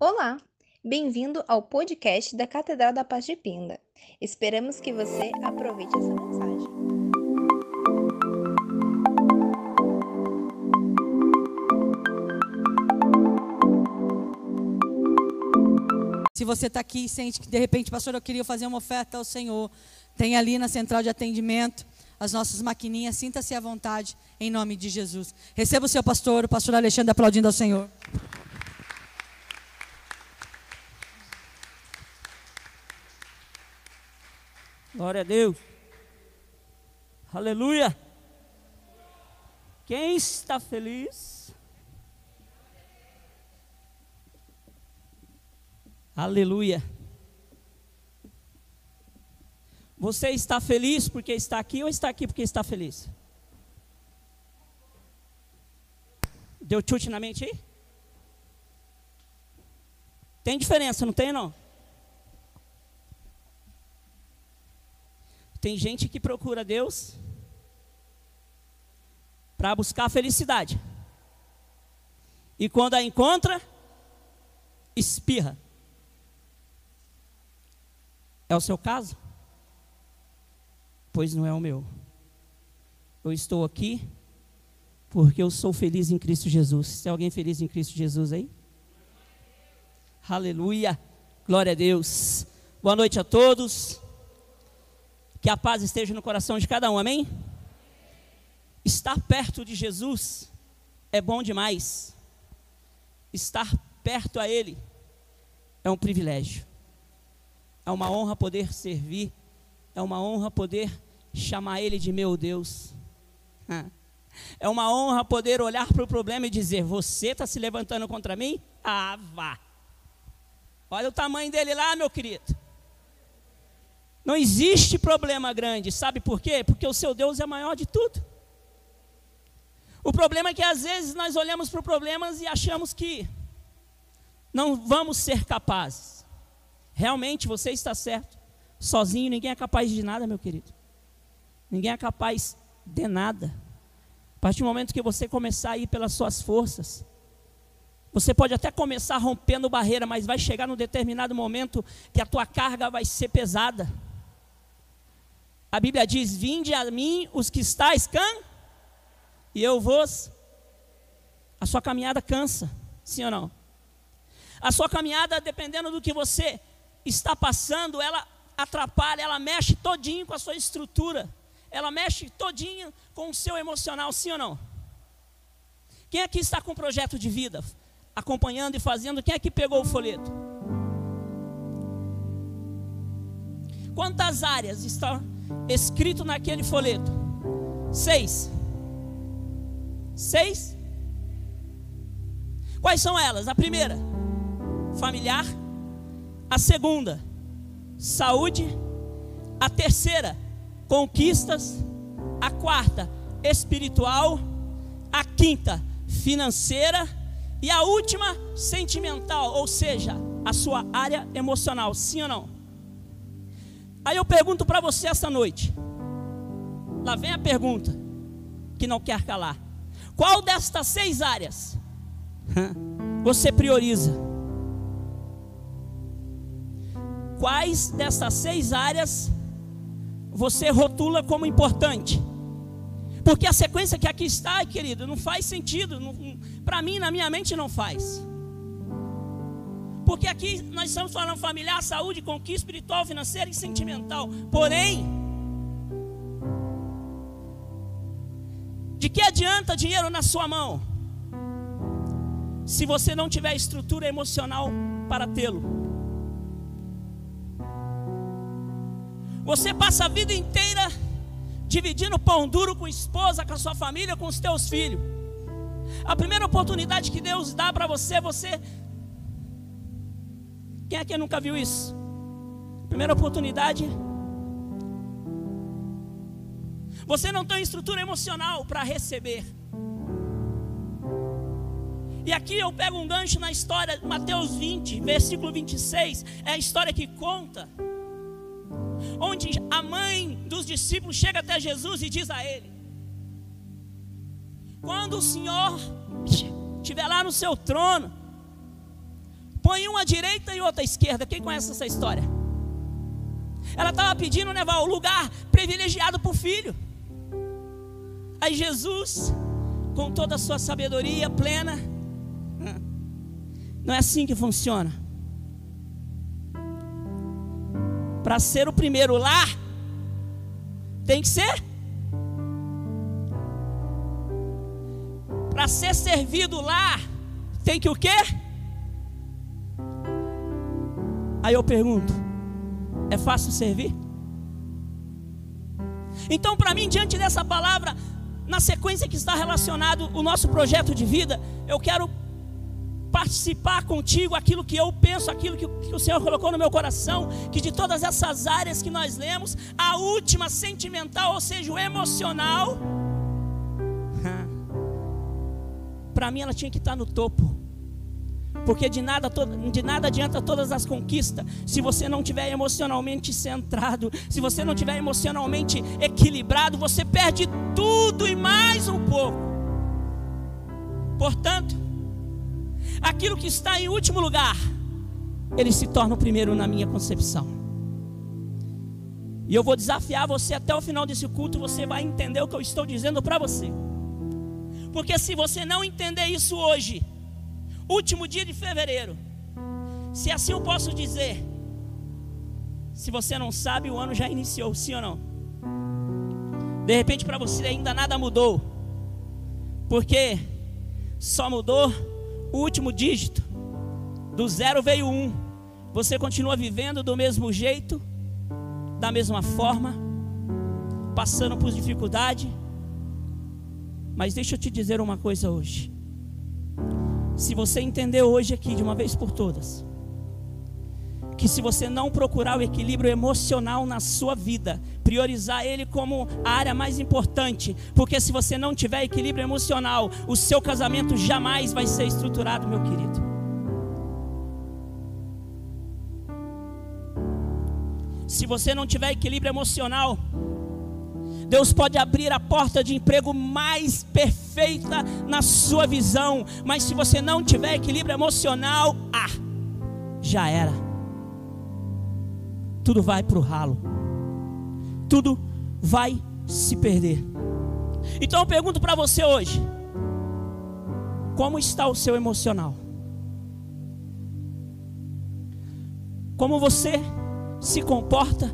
Olá, bem-vindo ao podcast da Catedral da Paz de Pinda. Esperamos que você aproveite essa mensagem. Se você está aqui e sente que de repente, pastor, eu queria fazer uma oferta ao Senhor, tem ali na central de atendimento as nossas maquininhas, sinta-se à vontade, em nome de Jesus. Receba o seu pastor, o pastor Alexandre, aplaudindo ao Senhor. Glória a Deus. Aleluia. Quem está feliz? Aleluia. Você está feliz porque está aqui ou está aqui porque está feliz? Deu chute na mente aí? Tem diferença, não tem não? Tem gente que procura Deus para buscar felicidade. E quando a encontra, espirra. É o seu caso? Pois não é o meu. Eu estou aqui porque eu sou feliz em Cristo Jesus. Tem alguém feliz em Cristo Jesus aí? Aleluia. Glória a Deus. Boa noite a todos. Que a paz esteja no coração de cada um, amém? Estar perto de Jesus é bom demais. Estar perto a Ele é um privilégio. É uma honra poder servir. É uma honra poder chamar Ele de meu Deus. É uma honra poder olhar para o problema e dizer: Você está se levantando contra mim? Ah, vá. Olha o tamanho dele lá, meu querido. Não existe problema grande, sabe por quê? Porque o seu Deus é maior de tudo. O problema é que às vezes nós olhamos para os problemas e achamos que não vamos ser capazes. Realmente você está certo. Sozinho ninguém é capaz de nada, meu querido. Ninguém é capaz de nada. A partir do momento que você começar a ir pelas suas forças, você pode até começar rompendo barreira, mas vai chegar num determinado momento que a tua carga vai ser pesada. A Bíblia diz: Vinde a mim os que estáis can, e eu vos. A sua caminhada cansa, sim ou não? A sua caminhada, dependendo do que você está passando, ela atrapalha, ela mexe todinho com a sua estrutura, ela mexe todinho com o seu emocional, sim ou não? Quem aqui está com um projeto de vida, acompanhando e fazendo? Quem aqui pegou o folheto? Quantas áreas estão escrito naquele folheto? Seis. Seis? Quais são elas? A primeira, familiar. A segunda, saúde. A terceira, conquistas. A quarta, espiritual. A quinta, financeira. E a última, sentimental, ou seja, a sua área emocional. Sim ou não? Aí eu pergunto para você essa noite. Lá vem a pergunta que não quer calar. Qual destas seis áreas você prioriza? Quais dessas seis áreas você rotula como importante? Porque a sequência que aqui está, querido, não faz sentido. Para mim, na minha mente, não faz. Porque aqui nós estamos falando familiar, saúde, conquista espiritual, financeira e sentimental. Porém, de que adianta dinheiro na sua mão? Se você não tiver estrutura emocional para tê-lo. Você passa a vida inteira dividindo pão duro com a esposa, com a sua família, com os teus filhos. A primeira oportunidade que Deus dá para você, você quem aqui nunca viu isso? Primeira oportunidade. Você não tem estrutura emocional para receber. E aqui eu pego um gancho na história, Mateus 20, versículo 26. É a história que conta. Onde a mãe dos discípulos chega até Jesus e diz a ele: Quando o Senhor estiver lá no seu trono, põe uma direita e outra esquerda. Quem conhece essa história? Ela estava pedindo levar o lugar privilegiado para o filho. Aí Jesus, com toda a sua sabedoria plena, não é assim que funciona. Para ser o primeiro lá, tem que ser. Para ser servido lá, tem que o quê? Aí eu pergunto: é fácil servir? Então, para mim, diante dessa palavra, na sequência que está relacionado o nosso projeto de vida, eu quero participar contigo aquilo que eu penso, aquilo que, o Senhor colocou no meu coração, que de todas essas áreas que nós lemos, a última sentimental, ou seja, o emocional, para mim ela tinha que estar no topo. Porque de nada, de nada adianta todas as conquistas se você não tiver emocionalmente centrado, se você não tiver emocionalmente equilibrado, você perde tudo e mais um pouco. Portanto, aquilo que está em último lugar, ele se torna o primeiro na minha concepção. E eu vou desafiar você até o final desse culto, você vai entender o que eu estou dizendo para você. Porque se você não entender isso hoje, último dia de fevereiro. Se assim eu posso dizer, se você não sabe, o ano já iniciou, sim ou não? De repente para você ainda nada mudou, porque só mudou o último dígito, do zero veio um. Você continua vivendo do mesmo jeito, da mesma forma, passando por dificuldade. Mas deixa eu te dizer uma coisa hoje. Se você entender hoje aqui de uma vez por todas, que se você não procurar o equilíbrio emocional na sua vida, priorizar ele como a área mais importante, porque se você não tiver equilíbrio emocional, o seu casamento jamais vai ser estruturado, meu querido. Se você não tiver equilíbrio emocional, Deus pode abrir a porta de emprego mais perfeita na sua visão, mas se você não tiver equilíbrio emocional, ah, já era. Tudo vai para o ralo, tudo vai se perder. Então eu pergunto para você hoje: como está o seu emocional? Como você se comporta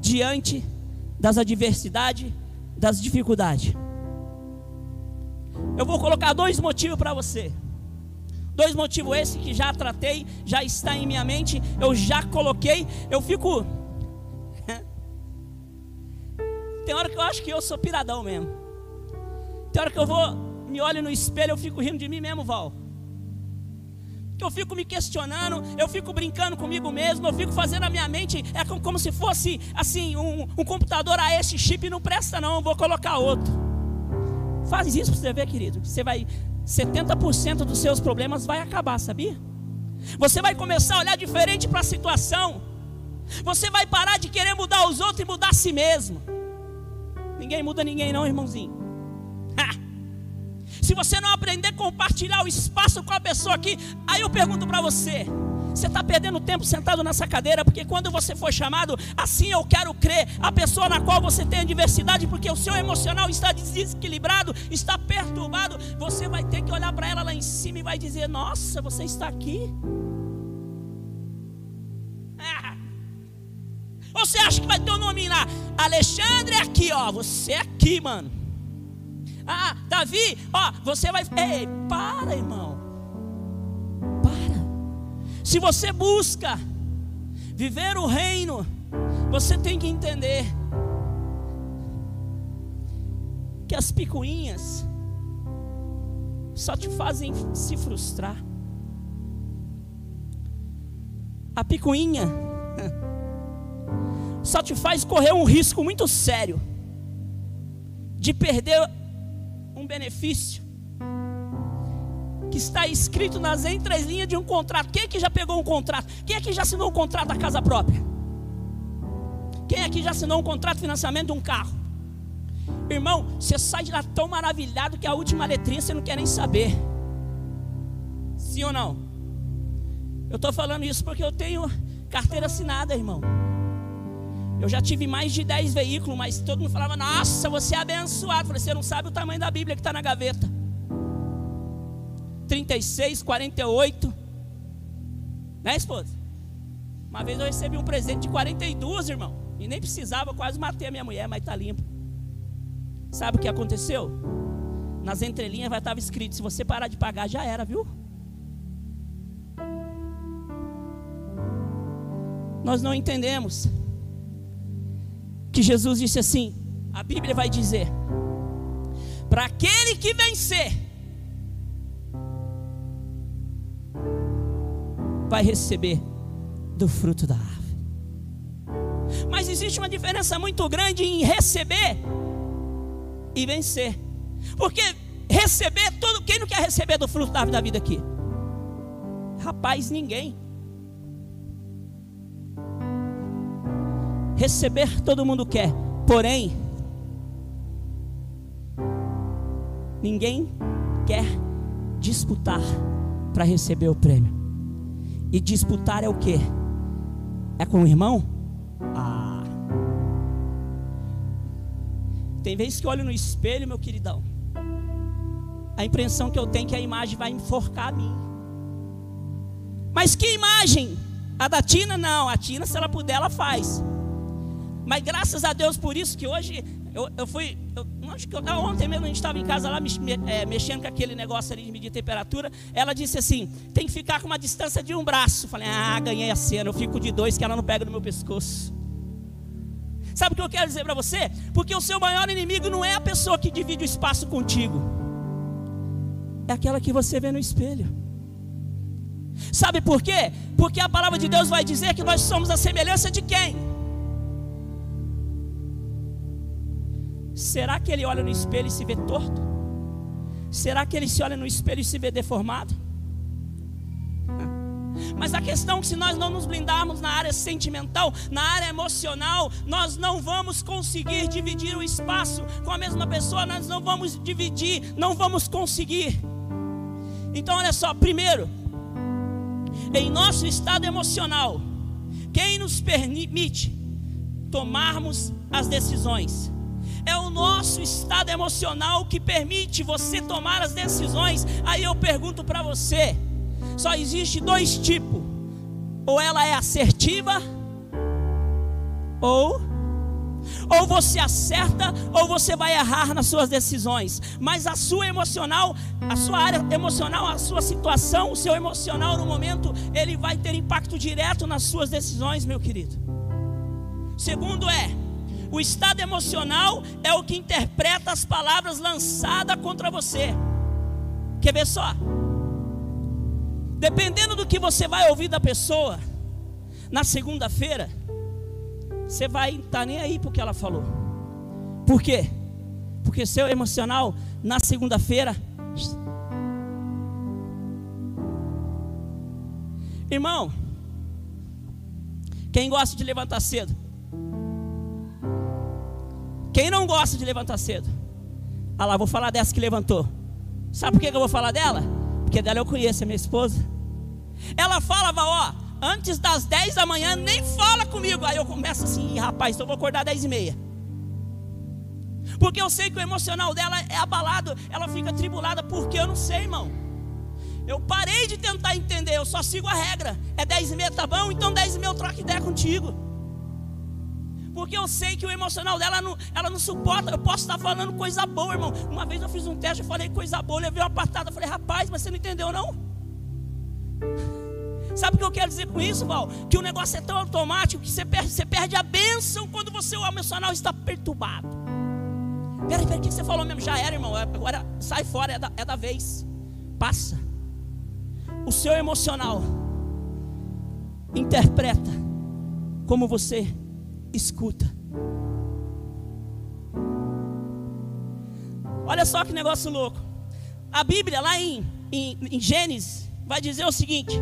diante das adversidades, das dificuldades. Eu vou colocar dois motivos para você. Dois motivos esse que já tratei, já está em minha mente, eu já coloquei, eu fico Tem hora que eu acho que eu sou piradão mesmo. Tem hora que eu vou, me olho no espelho, eu fico rindo de mim mesmo, Val que eu fico me questionando, eu fico brincando comigo mesmo, eu fico fazendo a minha mente, é como, se fosse assim, um, um computador a esse chip não presta não, vou colocar outro. Faz isso para você ver, querido. Você vai 70% dos seus problemas vai acabar, sabia? Você vai começar a olhar diferente para a situação. Você vai parar de querer mudar os outros e mudar a si mesmo. Ninguém muda ninguém não, irmãozinho. Ha! Se você não aprender a compartilhar o espaço com a pessoa aqui, aí eu pergunto para você: você está perdendo tempo sentado nessa cadeira, porque quando você for chamado, assim eu quero crer, a pessoa na qual você tem adversidade, porque o seu emocional está desequilibrado, está perturbado, você vai ter que olhar para ela lá em cima e vai dizer: Nossa, você está aqui. Ah. Ou você acha que vai ter o um nome lá? Alexandre é aqui, ó. Você é aqui, mano. Ah, Davi, ó, você vai. Ei, para, irmão. Para. Se você busca viver o reino, você tem que entender que as picuinhas só te fazem se frustrar. A picuinha só te faz correr um risco muito sério de perder um benefício que está escrito nas entrelinhas de um contrato. Quem é que já pegou um contrato? Quem é que já assinou um contrato da casa própria? Quem é que já assinou um contrato de financiamento de um carro? Irmão, você sai de lá tão maravilhado que a última letrinha você não quer nem saber. Sim ou não? Eu estou falando isso porque eu tenho carteira assinada, irmão. Eu já tive mais de 10 veículos, mas todo mundo falava: Nossa, você é abençoado. Eu falei: Você não sabe o tamanho da Bíblia que está na gaveta. 36, 48. Né, esposa? Uma vez eu recebi um presente de 42, irmão. E nem precisava, quase matei a minha mulher, mas está limpo. Sabe o que aconteceu? Nas entrelinhas vai estar escrito: se você parar de pagar, já era, viu? Nós não entendemos que Jesus disse assim: a Bíblia vai dizer, para aquele que vencer, vai receber do fruto da árvore. Mas existe uma diferença muito grande em receber e vencer. Porque receber, todo, quem não quer receber do fruto da árvore da vida aqui? Rapaz, ninguém. Receber todo mundo quer, porém, ninguém quer disputar para receber o prêmio. E disputar é o que? É com o irmão? Ah. Tem vezes que olho no espelho, meu queridão. A impressão que eu tenho é que a imagem vai enforcar a mim. Mas que imagem? A da Tina não. A Tina, se ela puder, ela faz. Mas graças a Deus por isso que hoje eu, eu fui. Eu, acho que eu, ontem mesmo a gente estava em casa lá me, é, mexendo com aquele negócio ali de medir temperatura. Ela disse assim: tem que ficar com uma distância de um braço. Falei, ah, ganhei a cena. Eu fico de dois que ela não pega no meu pescoço. Sabe o que eu quero dizer para você? Porque o seu maior inimigo não é a pessoa que divide o espaço contigo, é aquela que você vê no espelho. Sabe por quê? Porque a palavra de Deus vai dizer que nós somos a semelhança de quem? Será que ele olha no espelho e se vê torto? Será que ele se olha no espelho e se vê deformado? Mas a questão é que se nós não nos blindarmos na área sentimental, na área emocional, nós não vamos conseguir dividir o espaço com a mesma pessoa, nós não vamos dividir, não vamos conseguir. Então olha só, primeiro, em nosso estado emocional, quem nos permite tomarmos as decisões? É o nosso estado emocional que permite você tomar as decisões. Aí eu pergunto para você: só existe dois tipos. Ou ela é assertiva, ou ou você acerta ou você vai errar nas suas decisões. Mas a sua emocional, a sua área emocional, a sua situação, o seu emocional no momento, ele vai ter impacto direto nas suas decisões, meu querido. Segundo é, o estado emocional é o que interpreta as palavras lançadas contra você. Quer ver só? Dependendo do que você vai ouvir da pessoa, na segunda-feira, você vai estar tá nem aí porque ela falou. Por quê? Porque seu emocional, na segunda-feira, Irmão, quem gosta de levantar cedo? Quem não gosta de levantar cedo? Ah lá, vou falar dessa que levantou. Sabe por que eu vou falar dela? Porque dela eu conheço, a minha esposa. Ela falava, ó, antes das 10 da manhã, nem fala comigo. Aí eu começo assim, rapaz, então vou acordar 10 e meia. Porque eu sei que o emocional dela é abalado, ela fica tribulada, porque eu não sei, irmão. Eu parei de tentar entender, eu só sigo a regra. É 10 e meia, tá bom? Então 10 e meia eu troco ideia contigo. Porque eu sei que o emocional dela não, ela não suporta. Eu posso estar falando coisa boa, irmão. Uma vez eu fiz um teste, eu falei coisa boa, levei uma patada, falei, rapaz, mas você não entendeu, não? Sabe o que eu quero dizer com isso, Val? Que o negócio é tão automático que você perde, você perde a bênção quando você, o emocional está perturbado. Peraí, peraí, o que você falou mesmo? Já era, irmão. Agora sai fora, é da, é da vez. Passa. O seu emocional interpreta como você escuta. Olha só que negócio louco. A Bíblia, lá em, em, em Gênesis, vai dizer o seguinte: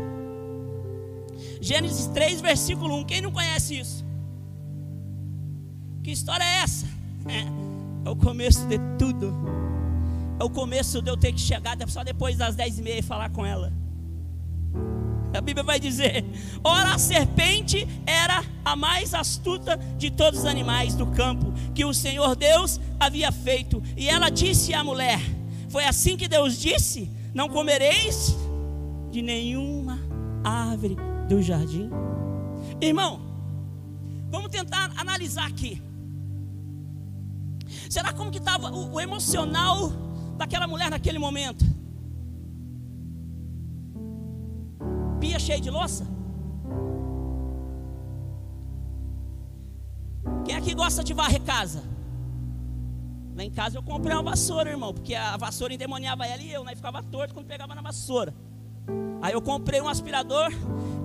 Gênesis 3, versículo 1. Quem não conhece isso? Que história é essa? É, é o começo de tudo. É o começo de eu ter que chegar só depois das 10 e meia e falar com ela. A Bíblia vai dizer: ora a serpente era a mais astuta de todos os animais do campo que o Senhor Deus havia feito. E ela disse à mulher: Foi assim que Deus disse: Não comereis de nenhuma árvore do jardim. Irmão, vamos tentar analisar aqui. Será como que estava o, o emocional daquela mulher naquele momento? Pia cheia de louça? Quem é que gosta de varrer casa? Lá em casa eu comprei uma vassoura, irmão, porque a vassoura endemoniava ela e eu, né? Ficava torto quando pegava na vassoura. Aí eu comprei um aspirador,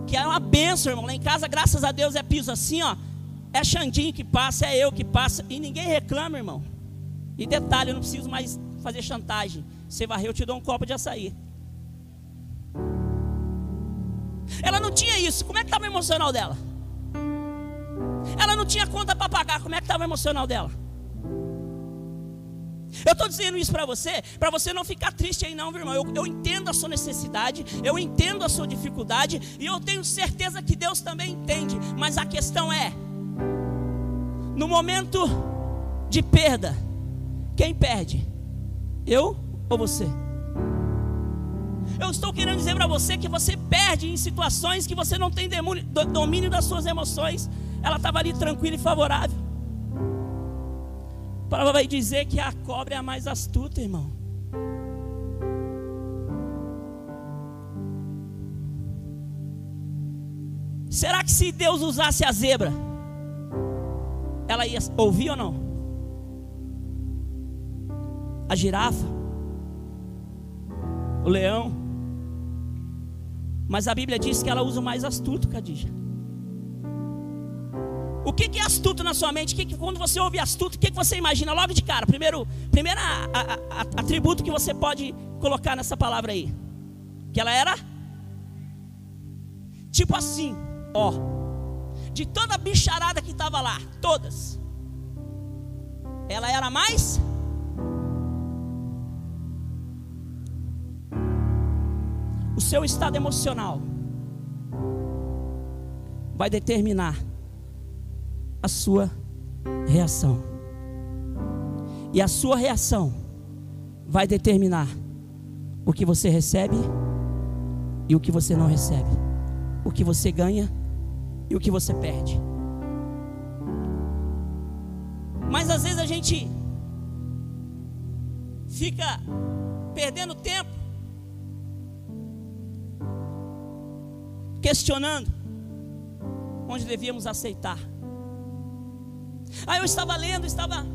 que é uma benção, irmão. Lá em casa, graças a Deus, é piso assim, ó. É Xandinho que passa, é eu que passa. E ninguém reclama, irmão. E detalhe, eu não preciso mais fazer chantagem. Você varrer, eu te dou um copo de açaí. Ela não tinha isso. Como é que estava o emocional dela? Ela não tinha conta para pagar. Como é que estava o emocional dela? Eu estou dizendo isso para você, para você não ficar triste aí, não, meu irmão. Eu, eu, entendo a sua necessidade, eu entendo a sua dificuldade, e eu tenho certeza que Deus também entende. Mas a questão é: no momento de perda, quem perde? Eu ou você? Eu estou querendo dizer para você que você perde em situações que você não tem domínio das suas emoções. Ela estava ali tranquila e favorável. A palavra vai dizer que a cobra é a mais astuta, irmão. Será que se Deus usasse a zebra, ela ia ouvir ou não? A girafa, o leão, mas a Bíblia diz que ela usa o mais astuto, Cadija. O que, é astuto na sua mente? Que, que, quando você ouve astuto, o que, que você imagina logo de cara? Primeiro, primeiro a, a, a, atributo que você pode colocar nessa palavra aí. Que ela era tipo assim, ó. De toda a bicharada que estava lá, todas. Ela era mais o seu estado emocional vai determinar a sua reação. E a sua reação vai determinar o que você recebe e o que você não recebe, o que você ganha e o que você perde. Mas às vezes a gente fica perdendo tempo questionando onde devíamos aceitar. Aí eu estava lendo, estava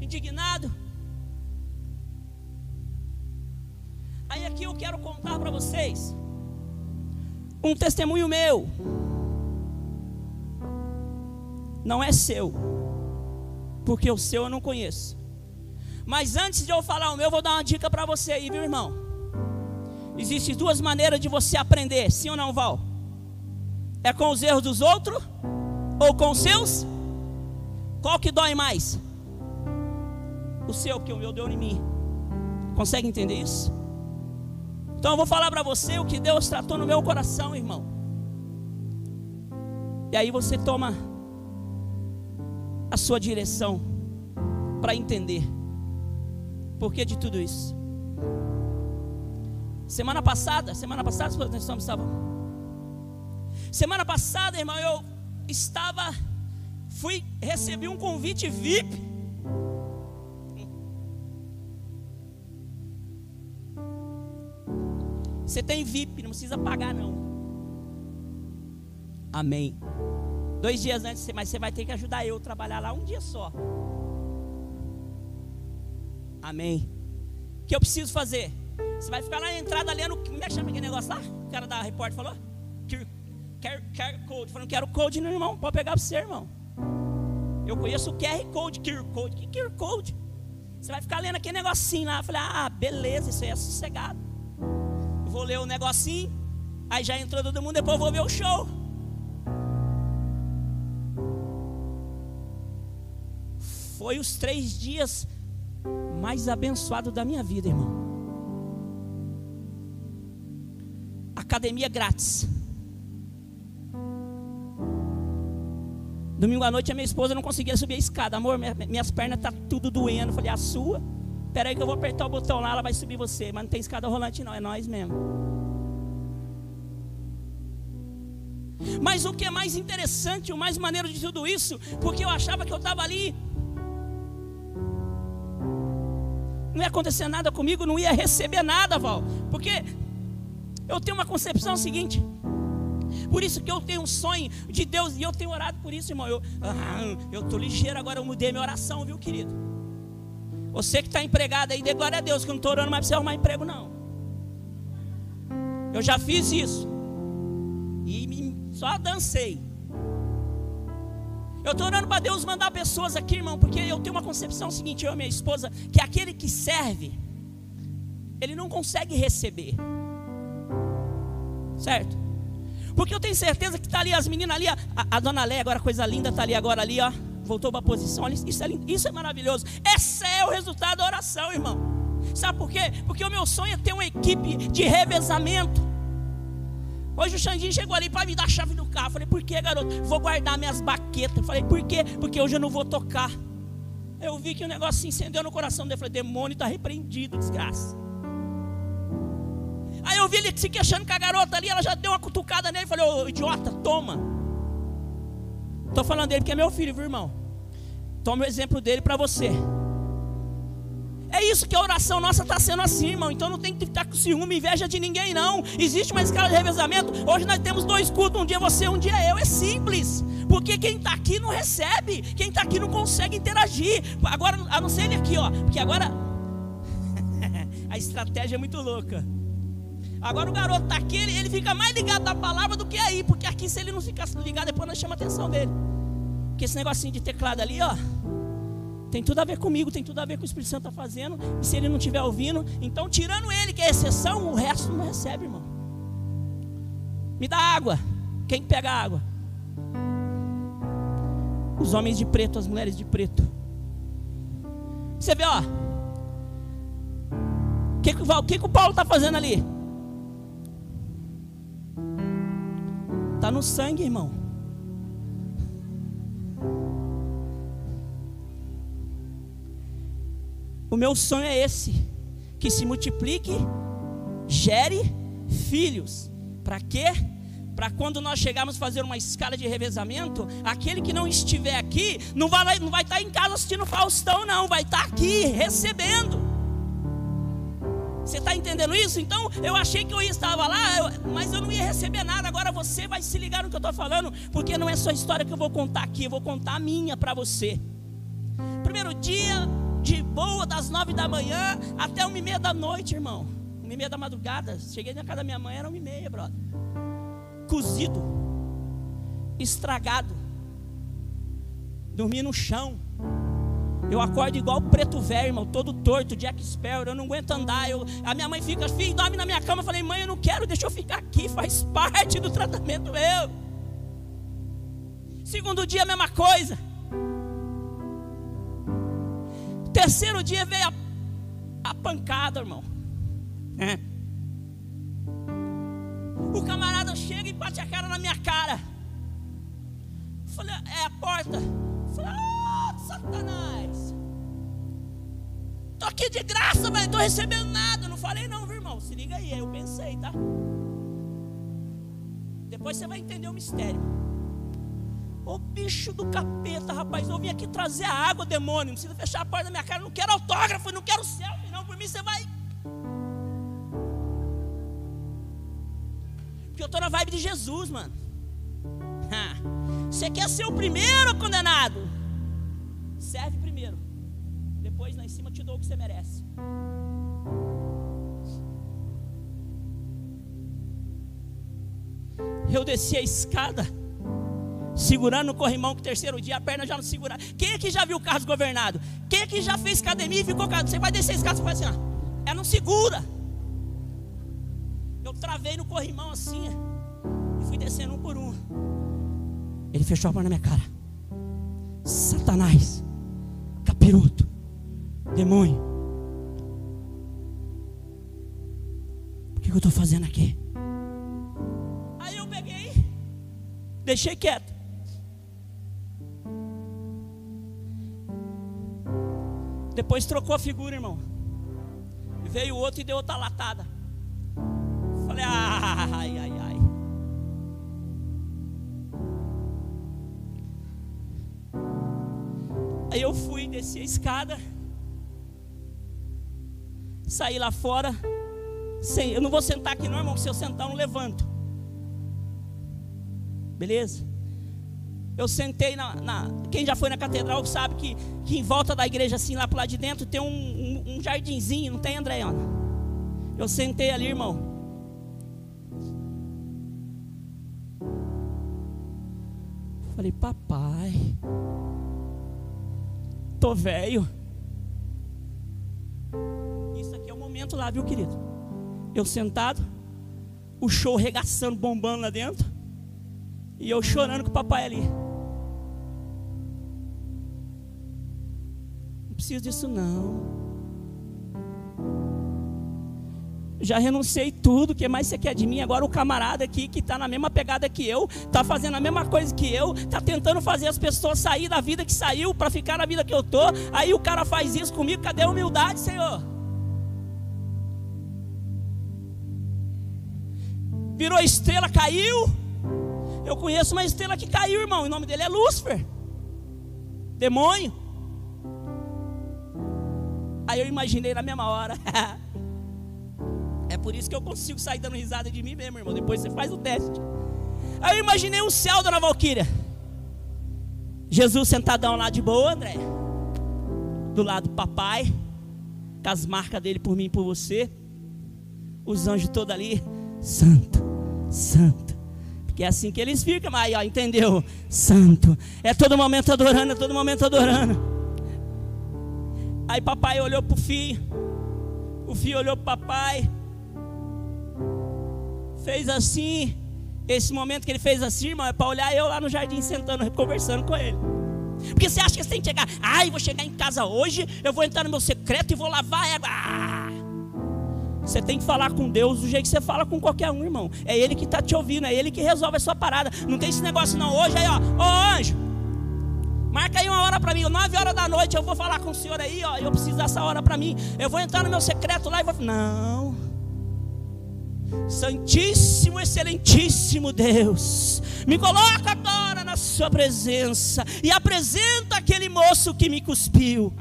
indignado. Aí aqui eu quero contar para vocês um testemunho meu. Não é seu, porque o seu eu não conheço. Mas antes de eu falar o meu, eu vou dar uma dica para você aí, viu, irmão? Existem duas maneiras de você aprender, sim ou não, Val? É com os erros dos outros ou com os seus? Qual que dói mais? O seu, que o meu deu em mim. Consegue entender isso? Então eu vou falar para você o que Deus tratou no meu coração, irmão. E aí você toma a sua direção para entender por que de tudo isso. Semana passada, semana passada, nós estamos Semana passada, irmão, eu estava, fui, recebi um convite VIP. Você tem VIP, não precisa pagar não. Amém. Dois dias antes, mas você vai ter que ajudar eu a trabalhar lá um dia só. Amém. O que eu preciso fazer? Você vai ficar na entrada lendo. Como é que chama aquele negócio lá? O cara da repórter falou? QR, QR Code. Falando, quero code, não, irmão. Pode pegar para você, irmão. Eu conheço o QR Code, QR Code. Que QR Code? Você vai ficar lendo aquele negocinho lá. Eu falei, ah, beleza, isso aí é sossegado. Eu vou ler o negocinho. Aí já entrou todo mundo, depois eu vou ver o show. Foi os três dias mais abençoados da minha vida, irmão. Academia grátis. Domingo à noite a minha esposa não conseguia subir a escada. Amor, minhas pernas tá tudo doendo. Falei, a sua? Peraí que eu vou apertar o botão lá, ela vai subir você. Mas não tem escada rolante não, é nós mesmo. Mas o que é mais interessante, o mais maneiro de tudo isso, porque eu achava que eu estava ali, não ia acontecer nada comigo, não ia receber nada, Val, porque eu tenho uma concepção seguinte. Por isso que eu tenho um sonho de Deus e eu tenho orado por isso, irmão. Eu ah, eu tô ligeiro agora, eu mudei minha oração, viu, querido? Você que está empregado aí, dê glória a Deus, que eu não estou orando mais para você arrumar emprego, não. Eu já fiz isso. E só dancei. Eu estou orando para Deus mandar pessoas aqui, irmão, porque eu tenho uma concepção seguinte, eu e minha esposa, que aquele que serve, ele não consegue receber. Certo? Porque eu tenho certeza que está ali as meninas ali, a, a dona Lé, agora coisa linda, está ali agora ali, ó. Voltou para a posição, isso é, isso é maravilhoso. Esse é o resultado da oração, irmão. Sabe por quê? Porque o meu sonho é ter uma equipe de revezamento. Hoje o Xandinho chegou ali para me dar a chave do carro. Falei, por que, garoto? Vou guardar minhas baquetas. Falei, por quê? Porque hoje eu não vou tocar. Eu vi que o negócio se incendeu no coração dele. Falei, demônio está repreendido, desgraça. Aí eu vi ele se queixando com a garota ali. Ela já deu uma cutucada nele. Falei, ô idiota, toma. Estou falando dele porque é meu filho, viu, irmão? Toma o exemplo dele para você. É isso que a oração nossa está sendo assim, irmão. Então não tem que estar com ciúme, inveja de ninguém, não. Existe uma escala de revezamento. Hoje nós temos dois cultos, um dia você, um dia eu. É simples. Porque quem está aqui não recebe. Quem está aqui não consegue interagir. Agora, a não ser ele aqui, ó. Porque agora a estratégia é muito louca. Agora o garoto está aqui, ele, ele fica mais ligado na palavra do que aí. Porque aqui, se ele não ficar ligado, depois nós chama a atenção dele. Porque esse negocinho de teclado ali, ó. Tem tudo a ver comigo, tem tudo a ver com o Espírito Santo está fazendo. E se ele não estiver ouvindo, então tirando ele, que é exceção, o resto não recebe, irmão. Me dá água. Quem pega água? Os homens de preto, as mulheres de preto. Você vê, ó. O que, que, que, que o Paulo está fazendo ali? Está no sangue, irmão. O meu sonho é esse: que se multiplique, gere filhos. Para quê? Para quando nós chegarmos a fazer uma escala de revezamento, aquele que não estiver aqui não vai, não vai estar em casa assistindo Faustão, não, vai estar aqui recebendo. Você está entendendo isso? Então eu achei que eu estava lá, mas eu não ia receber nada. Agora você vai se ligar no que eu estou falando, porque não é só a história que eu vou contar aqui, eu vou contar a minha para você. Primeiro dia, de boa, das nove da manhã até uma e meia da noite, irmão. Uma e meia da madrugada. Cheguei na casa da minha mãe, era uma e meia, brother. Cozido, estragado, dormi no chão. Eu acordo igual o preto velho, irmão, todo torto, Jack Sparrow, eu não aguento andar. Eu, a minha mãe fica, filho, dorme na minha cama. Eu falei, mãe, eu não quero, deixa eu ficar aqui, faz parte do tratamento meu. Segundo dia, a mesma coisa. Terceiro dia veio a, a pancada, irmão. É. O camarada chega e bate a cara na minha cara. falei, é a porta. falei, ah, Satanás. Tô aqui de graça, velho, tô recebendo nada. não falei não, viu, irmão. Se liga aí, eu pensei, tá? Depois você vai entender o mistério. Ô bicho do capeta, rapaz, eu vim aqui trazer a água, demônio. Não precisa fechar a porta da minha cara. Não quero autógrafo, não quero selfie, não. Por mim você vai. Porque eu estou na vibe de Jesus, mano. Você quer ser o primeiro condenado? Serve primeiro. Depois lá em cima te dou o que você merece. Eu desci a escada segurando o corrimão que terceiro dia a perna já não segura. Quem é que já viu o carro governado? Quem é que já fez academia e ficou Você vai descer a escada, você faz assim, ó. Ela não segura. Eu travei no corrimão assim e fui descendo um por um. Ele fechou a mão na minha cara. Satanás, capiroto, demônio. O que eu estou fazendo aqui? Deixei quieto. Depois trocou a figura, irmão. Veio outro e deu outra latada. Falei, ai, ai, ai. Aí eu fui, desci a escada. Saí lá fora. Sem, eu não vou sentar aqui não, irmão, se eu sentar eu não levanto. Beleza? Eu sentei na, na, Quem já foi na catedral sabe que, que em volta da igreja, assim, lá para lá de dentro, tem um, um, um jardinzinho, não tem, Andréana? Eu sentei ali, irmão. Falei, papai, tô velho. Isso aqui é o momento lá, viu, querido? Eu sentado, o show regaçando, bombando lá dentro, e eu chorando com o papai ali. preciso disso não. Já renunciei tudo, o que mais você quer de mim? Agora o camarada aqui que está na mesma pegada que eu, está fazendo a mesma coisa que eu, está tentando fazer as pessoas sair da vida que saiu para ficar na vida que eu tô. Aí o cara faz isso comigo, cadê a humildade, Senhor? Virou estrela, caiu. Eu conheço uma estrela que caiu, irmão. O nome dele é Lúcifer. Demônio. Aí eu imaginei na mesma hora. por isso que eu consigo sair dando risada de mim mesmo, irmão. Depois você faz o teste. Aí eu imaginei o céu, dona Valquíria. Jesus sentadão lá de boa, André. Do lado do papai. Com as marcas dele por mim e por você. Os anjos todos ali. Santo, santo. Porque é assim que eles ficam, mas aí, ó, entendeu? Santo. É todo momento adorando, é todo momento adorando. Aí papai olhou para o filho, o filho olhou para o papai, fez assim. Esse momento que ele fez assim, irmão, é para olhar eu lá no jardim sentando, conversando com ele. Porque você acha que você tem que chegar, ai, vou chegar em casa hoje, eu vou entrar no meu secreto e vou lavar a água. Ah! Você tem que falar com Deus do jeito que você fala com qualquer um, irmão. É Ele que está te ouvindo, é Ele que resolve a sua parada. Não tem esse negócio não. Hoje aí, ó, ô anjo, Marca aí uma hora para mim, 9 horas da noite eu vou falar com o senhor aí, ó, eu preciso dessa hora para mim. Eu vou entrar no meu secreto lá e vou Não. Santíssimo, excelentíssimo Deus, me coloca agora na sua presença e apresenta aquele moço que me cuspiu.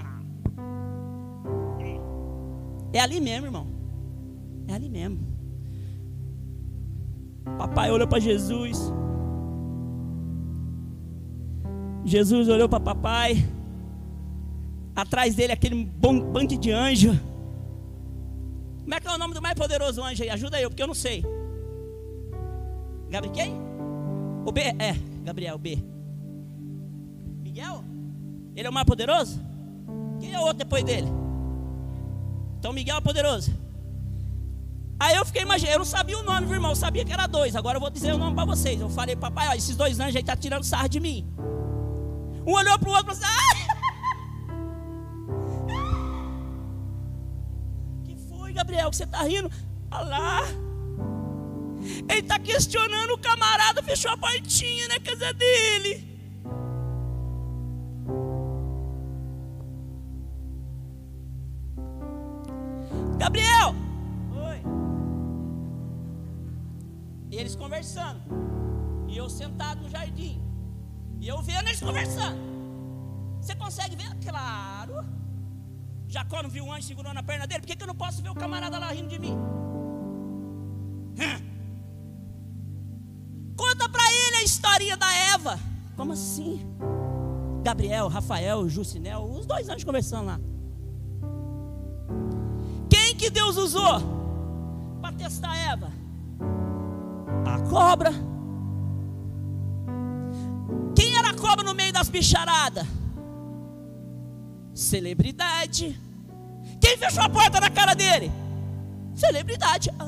É ali mesmo, irmão. É ali mesmo. Papai olhou para Jesus. Jesus olhou para papai. Atrás dele aquele bom bando de anjo. Como é que é o nome do mais poderoso anjo aí? Ajuda eu, porque eu não sei. Gabriel quem? O B? É, Gabriel, B. Miguel? Ele é o mais poderoso? Quem é o outro depois dele? Então Miguel é poderoso. Aí eu fiquei imaginando, eu não sabia o nome, meu irmão, eu sabia que era dois. Agora eu vou dizer o nome para vocês. Eu falei, papai, ó, esses dois anjos aí tá tirando sarro de mim. Um olhou para o outro e falou assim: ah! Gabriel, que você está rindo? Olha lá. Ele está questionando o camarada, fechou a portinha na casa dele. Gabriel! Oi. Eles conversando. E eu sentado no jardim. E eu vendo eles conversando. Você consegue ver? Claro. Jacó não viu um anjo segurando a perna dele. Por que, que eu não posso ver o camarada lá rindo de mim? Conta para ele a historinha da Eva. Como assim? Gabriel, Rafael, Jucinel, os dois anjos conversando lá. Quem que Deus usou para testar Eva? A cobra. cobra no meio das bicharadas? Celebridade. Quem fechou a porta na cara dele? Celebridade. Ah.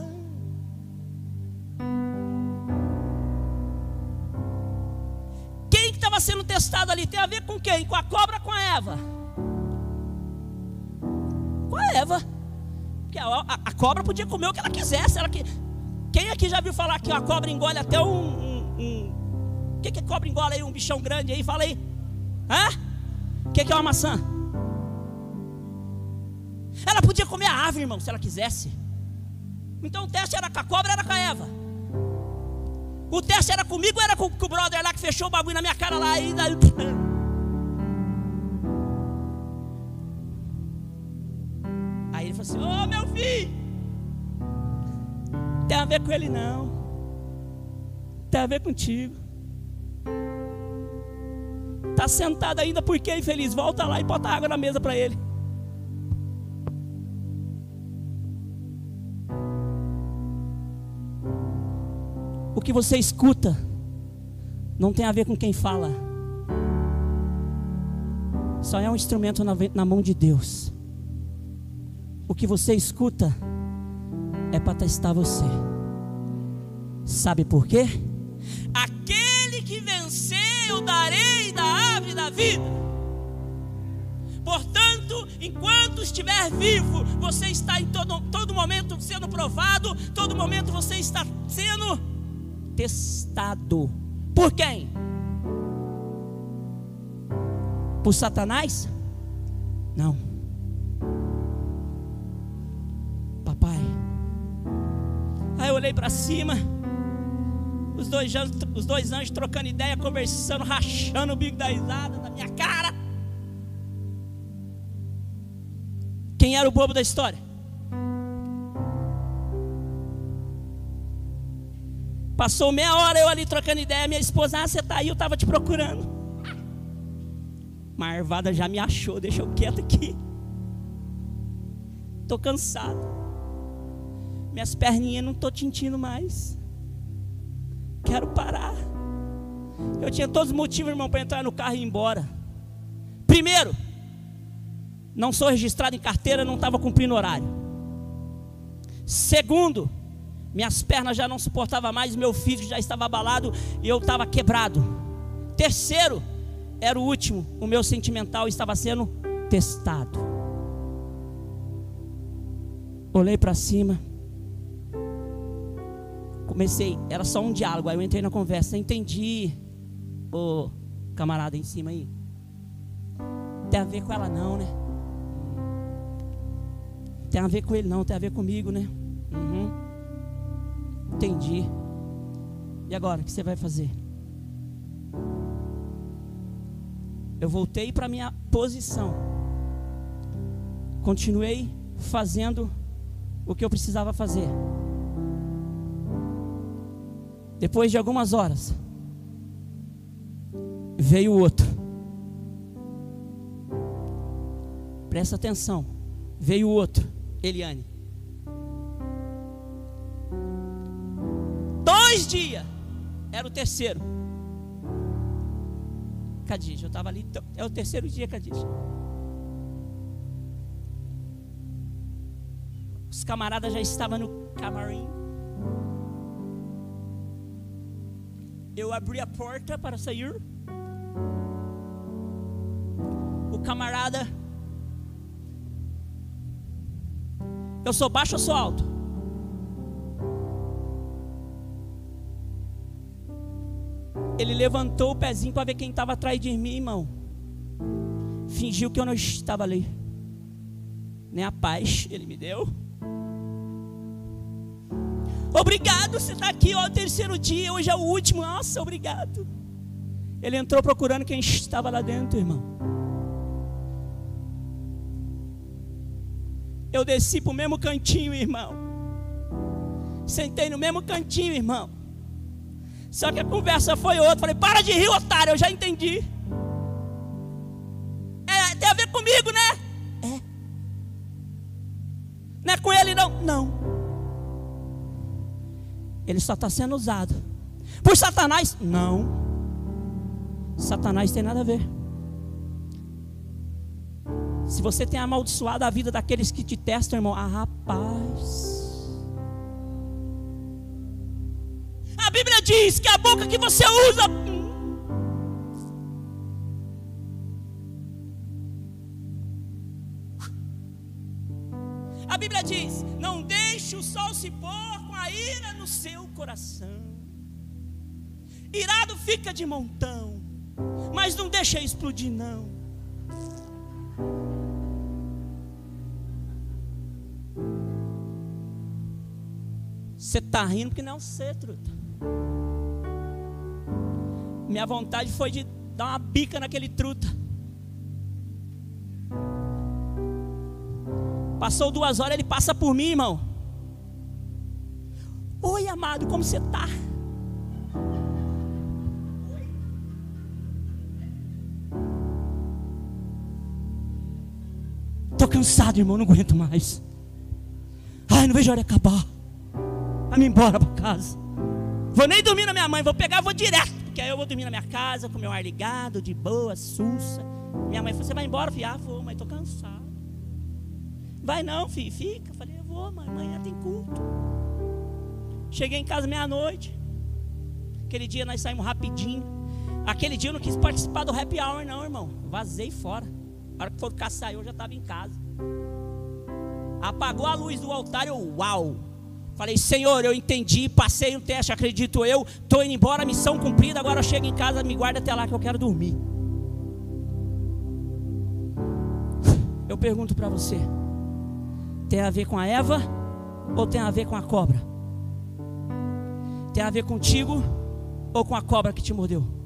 Quem que estava sendo testado ali? Tem a ver com quem? Com a cobra com a Eva? Com a Eva. Porque a, a, a cobra podia comer o que ela quisesse. Ela que... Quem aqui já viu falar que a cobra engole até um, um, um que, que cobra engola aí um bichão grande aí? Fala aí. Hã? O que, que é uma maçã? Podia comer a árvore, irmão, se ela quisesse. Então o teste era com a cobra, era com a Eva. O teste era comigo, era com, com o brother lá que fechou o bagulho na minha cara lá. E daí... Aí ele falou assim: Ô oh, meu filho, tem a ver com ele não, tem a ver contigo. Está sentado ainda porque infeliz. Volta lá e bota água na mesa para ele. O que você escuta não tem a ver com quem fala. Só é um instrumento na, na mão de Deus. O que você escuta é para testar você. Sabe por quê? Aquele que vencer, eu darei da árvore da vida. Portanto, enquanto estiver vivo, você está em todo, todo momento sendo provado, todo momento você está sendo testado. Por quem? Por Satanás? Não. Papai. Aí eu olhei para cima. Os dois, anjos, os dois anjos trocando ideia, conversando, rachando o bico da risada na minha cara. Quem era o bobo da história? Passou meia hora eu ali trocando ideia, minha esposa, ah, você está aí, eu estava te procurando. Marvada já me achou, deixa eu quieto aqui. Estou cansado. Minhas perninhas não estou tintindo mais. Quero parar. Eu tinha todos os motivos, irmão, para entrar no carro e ir embora. Primeiro, não sou registrado em carteira, não estava cumprindo horário. Segundo, minhas pernas já não suportavam mais, meu físico já estava abalado e eu estava quebrado. Terceiro, era o último, o meu sentimental estava sendo testado. Olhei para cima. Comecei, era só um diálogo, aí eu entrei na conversa, entendi. Ô, camarada em cima aí. Tem a ver com ela não, né? Tem a ver com ele não, tem a ver comigo, né? Uhum. Entendi. E agora, o que você vai fazer? Eu voltei para minha posição. Continuei fazendo o que eu precisava fazer. Depois de algumas horas, veio outro. Presta atenção. Veio outro, Eliane. Dois dias. Era o terceiro. Cadija, eu estava ali. É o terceiro dia, Cadija. Os camaradas já estavam no camarim. Eu abri a porta para sair. O camarada. Eu sou baixo ou sou alto? Ele levantou o pezinho para ver quem estava atrás de mim, irmão. Fingiu que eu não estava ali. Nem a paz ele me deu. Obrigado, você está aqui, ó, o terceiro dia, hoje é o último. Nossa, obrigado. Ele entrou procurando quem estava lá dentro, irmão. Eu desci para o mesmo cantinho, irmão. Sentei no mesmo cantinho, irmão. Só que a conversa foi outra. Falei, para de rir, otário, eu já entendi. É, tem a ver comigo, né? É. Não é com ele, não? Não. Ele só está sendo usado. Por Satanás? Não. Satanás tem nada a ver. Se você tem amaldiçoado a vida daqueles que te testam, irmão, ah, rapaz. Diz que a boca que você usa. A Bíblia diz: Não deixe o sol se pôr com a ira no seu coração. Irado fica de montão, mas não deixa explodir, não. Você está rindo porque não é você, truta. Minha vontade foi de dar uma bica naquele truta. Passou duas horas, ele passa por mim, irmão. Oi, amado, como você está? Tô cansado, irmão, não aguento mais. Ai, não vejo a hora de acabar. Vai-me embora para casa. Vou nem dormir na minha mãe, vou pegar, vou direto. Porque aí eu vou dormir na minha casa, com meu ar ligado, de boa, sussa. Minha mãe falou: Você vai embora, filho? Ah, vou, mas tô cansado. Vai não, filho, fica. Falei: Eu vou, mãe, amanhã tem culto. Cheguei em casa meia-noite. Aquele dia nós saímos rapidinho. Aquele dia eu não quis participar do happy hour, não, irmão. Vazei fora. A hora que for caçar, eu já estava em casa. Apagou a luz do altar, eu, uau. Falei, Senhor, eu entendi, passei um teste, acredito eu, estou indo embora, missão cumprida, agora eu chego em casa, me guarda até lá que eu quero dormir. Eu pergunto para você: tem a ver com a Eva ou tem a ver com a cobra? Tem a ver contigo ou com a cobra que te mordeu?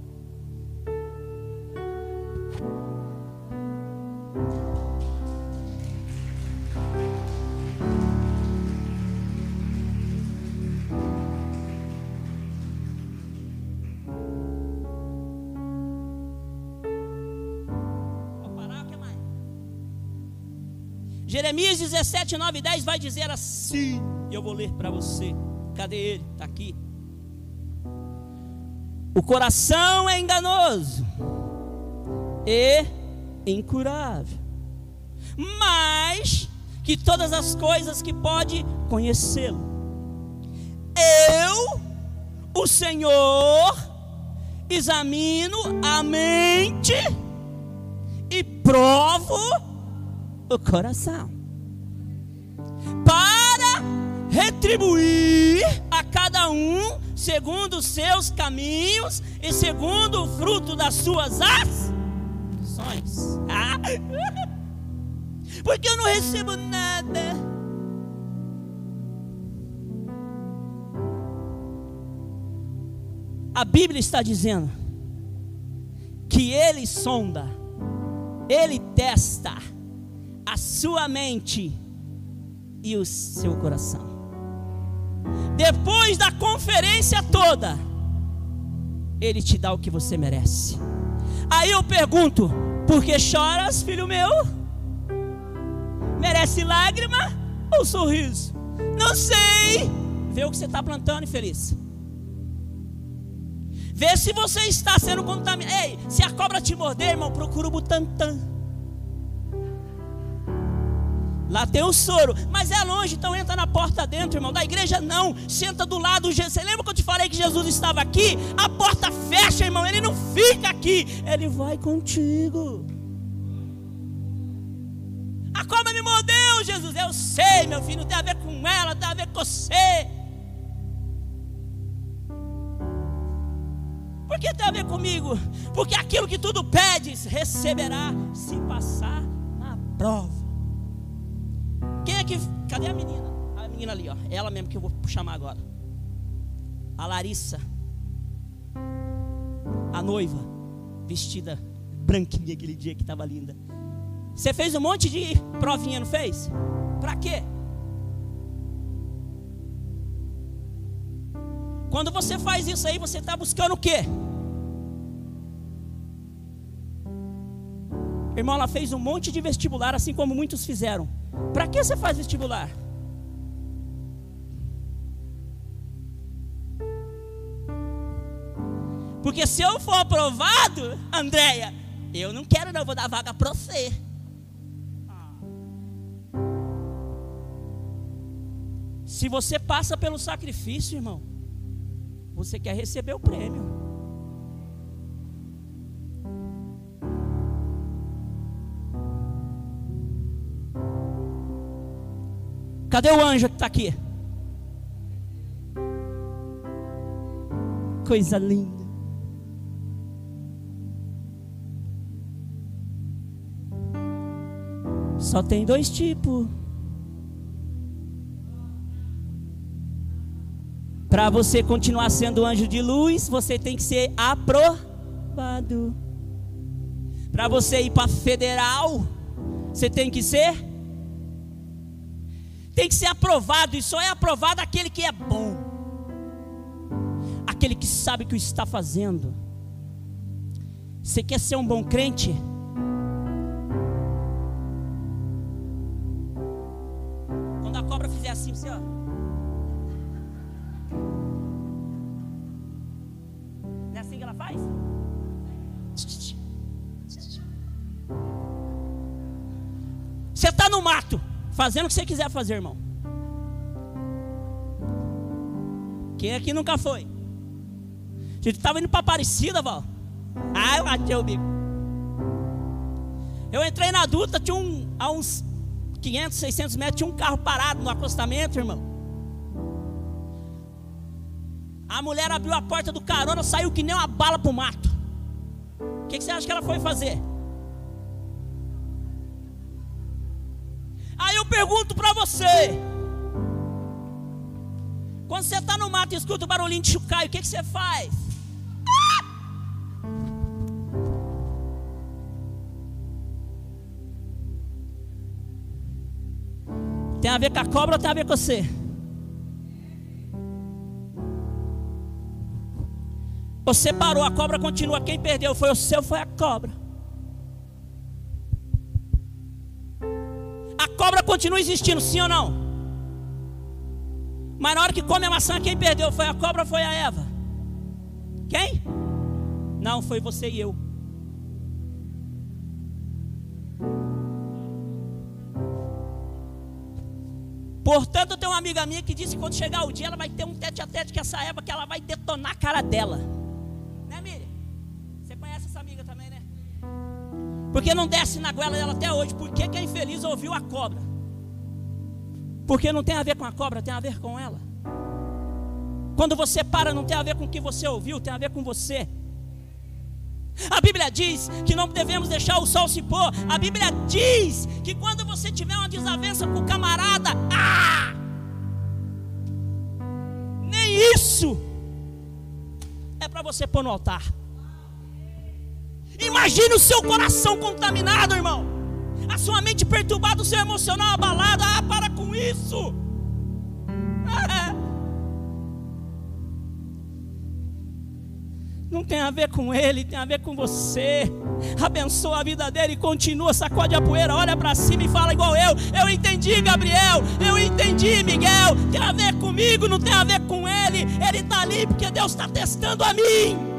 Jeremias 17, 9 e 10 vai dizer assim, eu vou ler para você. Cadê ele? Está aqui. O coração é enganoso e incurável, mas que todas as coisas que pode conhecê-lo. Eu, o Senhor, examino a mente e provo o coração retribuir a cada um segundo os seus caminhos e segundo o fruto das suas ações. Porque eu não recebo nada. A Bíblia está dizendo que ele sonda, ele testa a sua mente e o seu coração. Depois da conferência toda, Ele te dá o que você merece. Aí eu pergunto: por que choras, filho meu? Merece lágrima ou sorriso? Não sei. Vê o que você está plantando, infeliz. Vê se você está sendo contaminado. Ei, se a cobra te morder, irmão, procura o butantã. Lá tem o soro, mas é longe, então entra na porta dentro, irmão. Da igreja não, senta do lado. Você lembra que eu te falei que Jesus estava aqui? A porta fecha, irmão. Ele não fica aqui, ele vai contigo. A cobra me mordeu, Jesus. Eu sei, meu filho, não tem a ver com ela, tem a ver com você. Por que tem a ver comigo? Porque aquilo que tudo pedes, receberá se passar na prova. Quem é que. Cadê a menina? A menina ali, ó. Ela mesmo que eu vou chamar agora. A Larissa. A noiva. Vestida branquinha aquele dia que estava linda. Você fez um monte de provinha, não fez? Para quê? Quando você faz isso aí, você está buscando o quê? Irmão, ela fez um monte de vestibular, assim como muitos fizeram. Para que você faz vestibular? Porque se eu for aprovado, Andréia, eu não quero, não, vou dar vaga para você. Se você passa pelo sacrifício, irmão, você quer receber o prêmio. Cadê o anjo que está aqui? Coisa linda. Só tem dois tipos. Para você continuar sendo anjo de luz, você tem que ser aprovado. Para você ir para federal, você tem que ser tem que ser aprovado, e só é aprovado aquele que é bom. Aquele que sabe o que está fazendo. Você quer ser um bom crente? Quando a cobra fizer assim, você ó. Fazendo o que você quiser fazer, irmão. Quem aqui nunca foi? A gente estava indo para Aparecida, Val. Ah, eu batei o bico. Eu entrei na adulta, tinha um, a uns 500, 600 metros, tinha um carro parado no acostamento, irmão. A mulher abriu a porta do carona, saiu que nem uma bala pro mato. O que, que você acha que ela foi fazer? Pergunto para você: quando você está no mato e escuta o barulhinho de chucaio, o que, que você faz? Tem a ver com a cobra ou tem a ver com você? Você parou, a cobra continua. Quem perdeu foi o seu, foi a cobra. Continua existindo, sim ou não? Mas na hora que come a maçã, quem perdeu? Foi a cobra ou foi a Eva? Quem? Não, foi você e eu. Portanto, eu tenho uma amiga minha que disse que quando chegar o dia, ela vai ter um tete a tete com essa Eva que ela vai detonar a cara dela. Né, Miriam? Você conhece essa amiga também, né? Porque não desce na goela dela até hoje. Por que, que a infeliz ouviu a cobra? Porque não tem a ver com a cobra, tem a ver com ela. Quando você para, não tem a ver com o que você ouviu, tem a ver com você. A Bíblia diz que não devemos deixar o sol se pôr. A Bíblia diz que quando você tiver uma desavença com o camarada, ah! Nem isso é para você pôr no altar. Imagine o seu coração contaminado, irmão. A sua mente perturbada, o seu emocional abalado. Ah, para com isso. Não tem a ver com ele, tem a ver com você. Abençoa a vida dele e continua, sacode a poeira, olha para cima e fala igual eu. Eu entendi, Gabriel. Eu entendi, Miguel. Tem a ver comigo, não tem a ver com ele. Ele está ali porque Deus está testando a mim.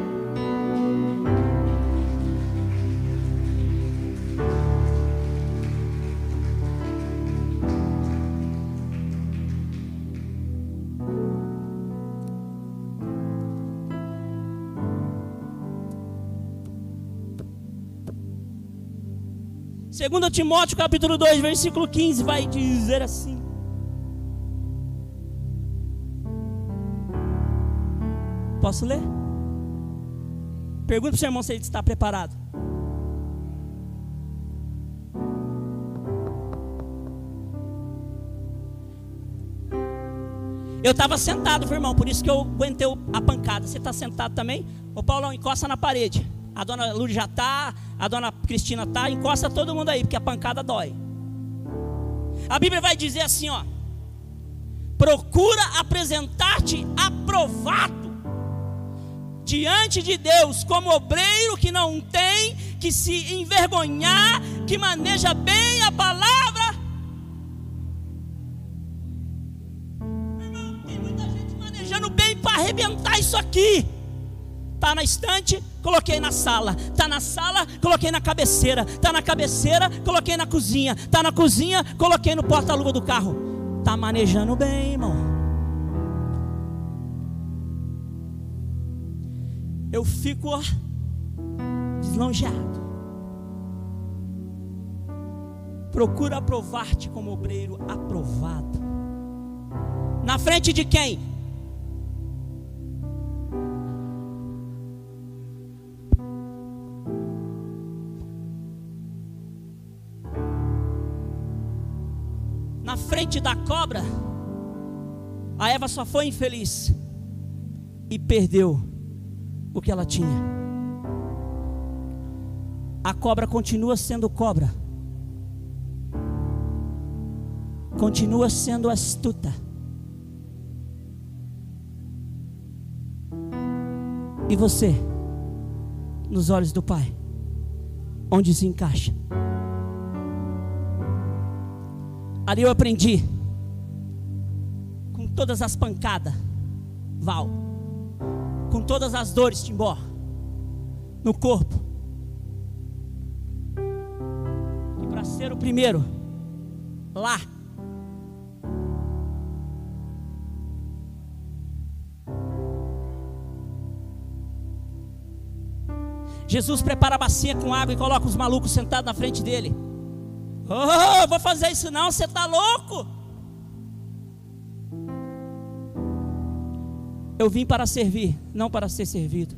Segundo Timóteo capítulo 2, versículo 15, vai dizer assim: Posso ler? Pergunta para o seu irmão se ele está preparado. Eu estava sentado, irmão, por isso que eu aguentei a pancada. Você está sentado também? O Paulão encosta na parede a dona Lourdes já está, a dona Cristina está, encosta todo mundo aí, porque a pancada dói. A Bíblia vai dizer assim, ó: procura apresentar-te aprovado diante de Deus como obreiro que não tem que se envergonhar, que maneja bem a palavra. Tem muita gente manejando bem para arrebentar isso aqui. Está na estante, coloquei na sala. Está na sala, coloquei na cabeceira. Está na cabeceira, coloquei na cozinha. Está na cozinha, coloquei no porta-luva do carro. Está manejando bem, irmão. Eu fico ó, deslongeado. Procura aprovar-te como obreiro aprovado. Na frente de quem? Da cobra, a Eva só foi infeliz e perdeu o que ela tinha. A cobra continua sendo cobra, continua sendo astuta. E você, nos olhos do Pai, onde se encaixa? Ali eu aprendi com todas as pancadas, Val, com todas as dores, Timbó, no corpo. E para ser o primeiro, lá, Jesus prepara a bacia com água e coloca os malucos sentados na frente dele. Oh, vou fazer isso não, você está louco? Eu vim para servir, não para ser servido.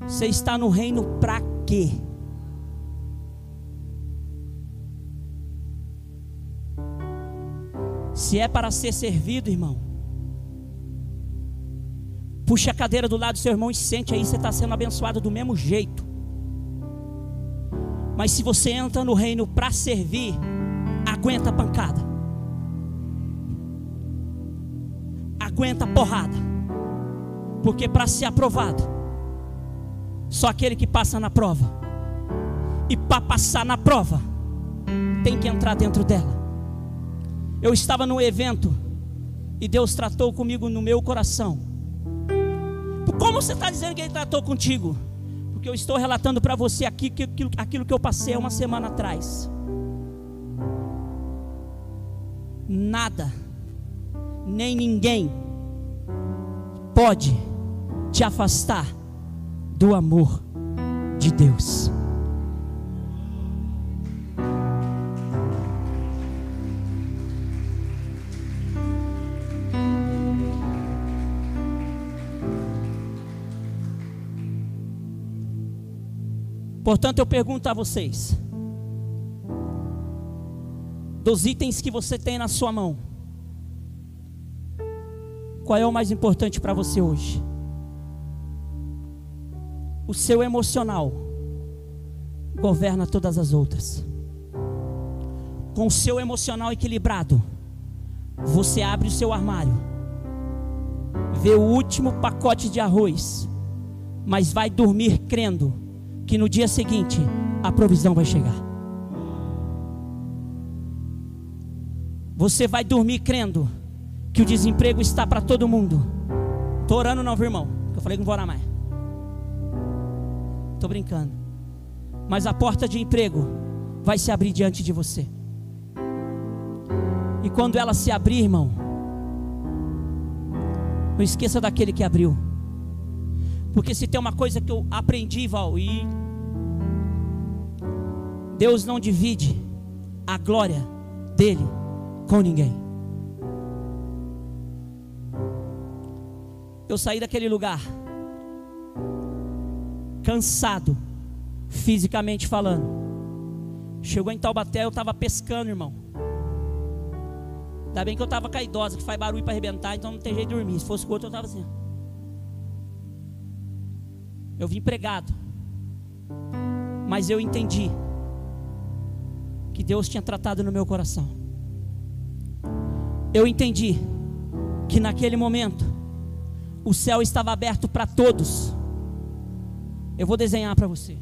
Você está no reino para quê? Se é para ser servido, irmão, puxa a cadeira do lado do seu irmão e sente aí, você está sendo abençoado do mesmo jeito. Mas se você entra no reino para servir, aguenta a pancada. Aguenta a porrada. Porque para ser aprovado, só aquele que passa na prova. E para passar na prova, tem que entrar dentro dela. Eu estava num evento e Deus tratou comigo no meu coração. Como você está dizendo que Ele tratou contigo? Porque eu estou relatando para você aqui que, aquilo, aquilo que eu passei uma semana atrás. Nada, nem ninguém pode te afastar do amor de Deus. Portanto, eu pergunto a vocês: dos itens que você tem na sua mão, qual é o mais importante para você hoje? O seu emocional governa todas as outras. Com o seu emocional equilibrado, você abre o seu armário, vê o último pacote de arroz, mas vai dormir crendo que no dia seguinte a provisão vai chegar. Você vai dormir crendo que o desemprego está para todo mundo. Estou orando não, viu, irmão? Eu falei que não vou orar mais. Estou brincando. Mas a porta de emprego vai se abrir diante de você. E quando ela se abrir, irmão, não esqueça daquele que abriu. Porque se tem uma coisa que eu aprendi, Val, e Deus não divide a glória dele com ninguém. Eu saí daquele lugar cansado, fisicamente falando. Chegou em Taubaté, eu estava pescando, irmão. Ainda bem que eu estava caidosa, que faz barulho para arrebentar, então não tem jeito de dormir. Se fosse com outro, eu estava assim. Eu vim pregado. Mas eu entendi que Deus tinha tratado no meu coração. Eu entendi que naquele momento o céu estava aberto para todos. Eu vou desenhar para você.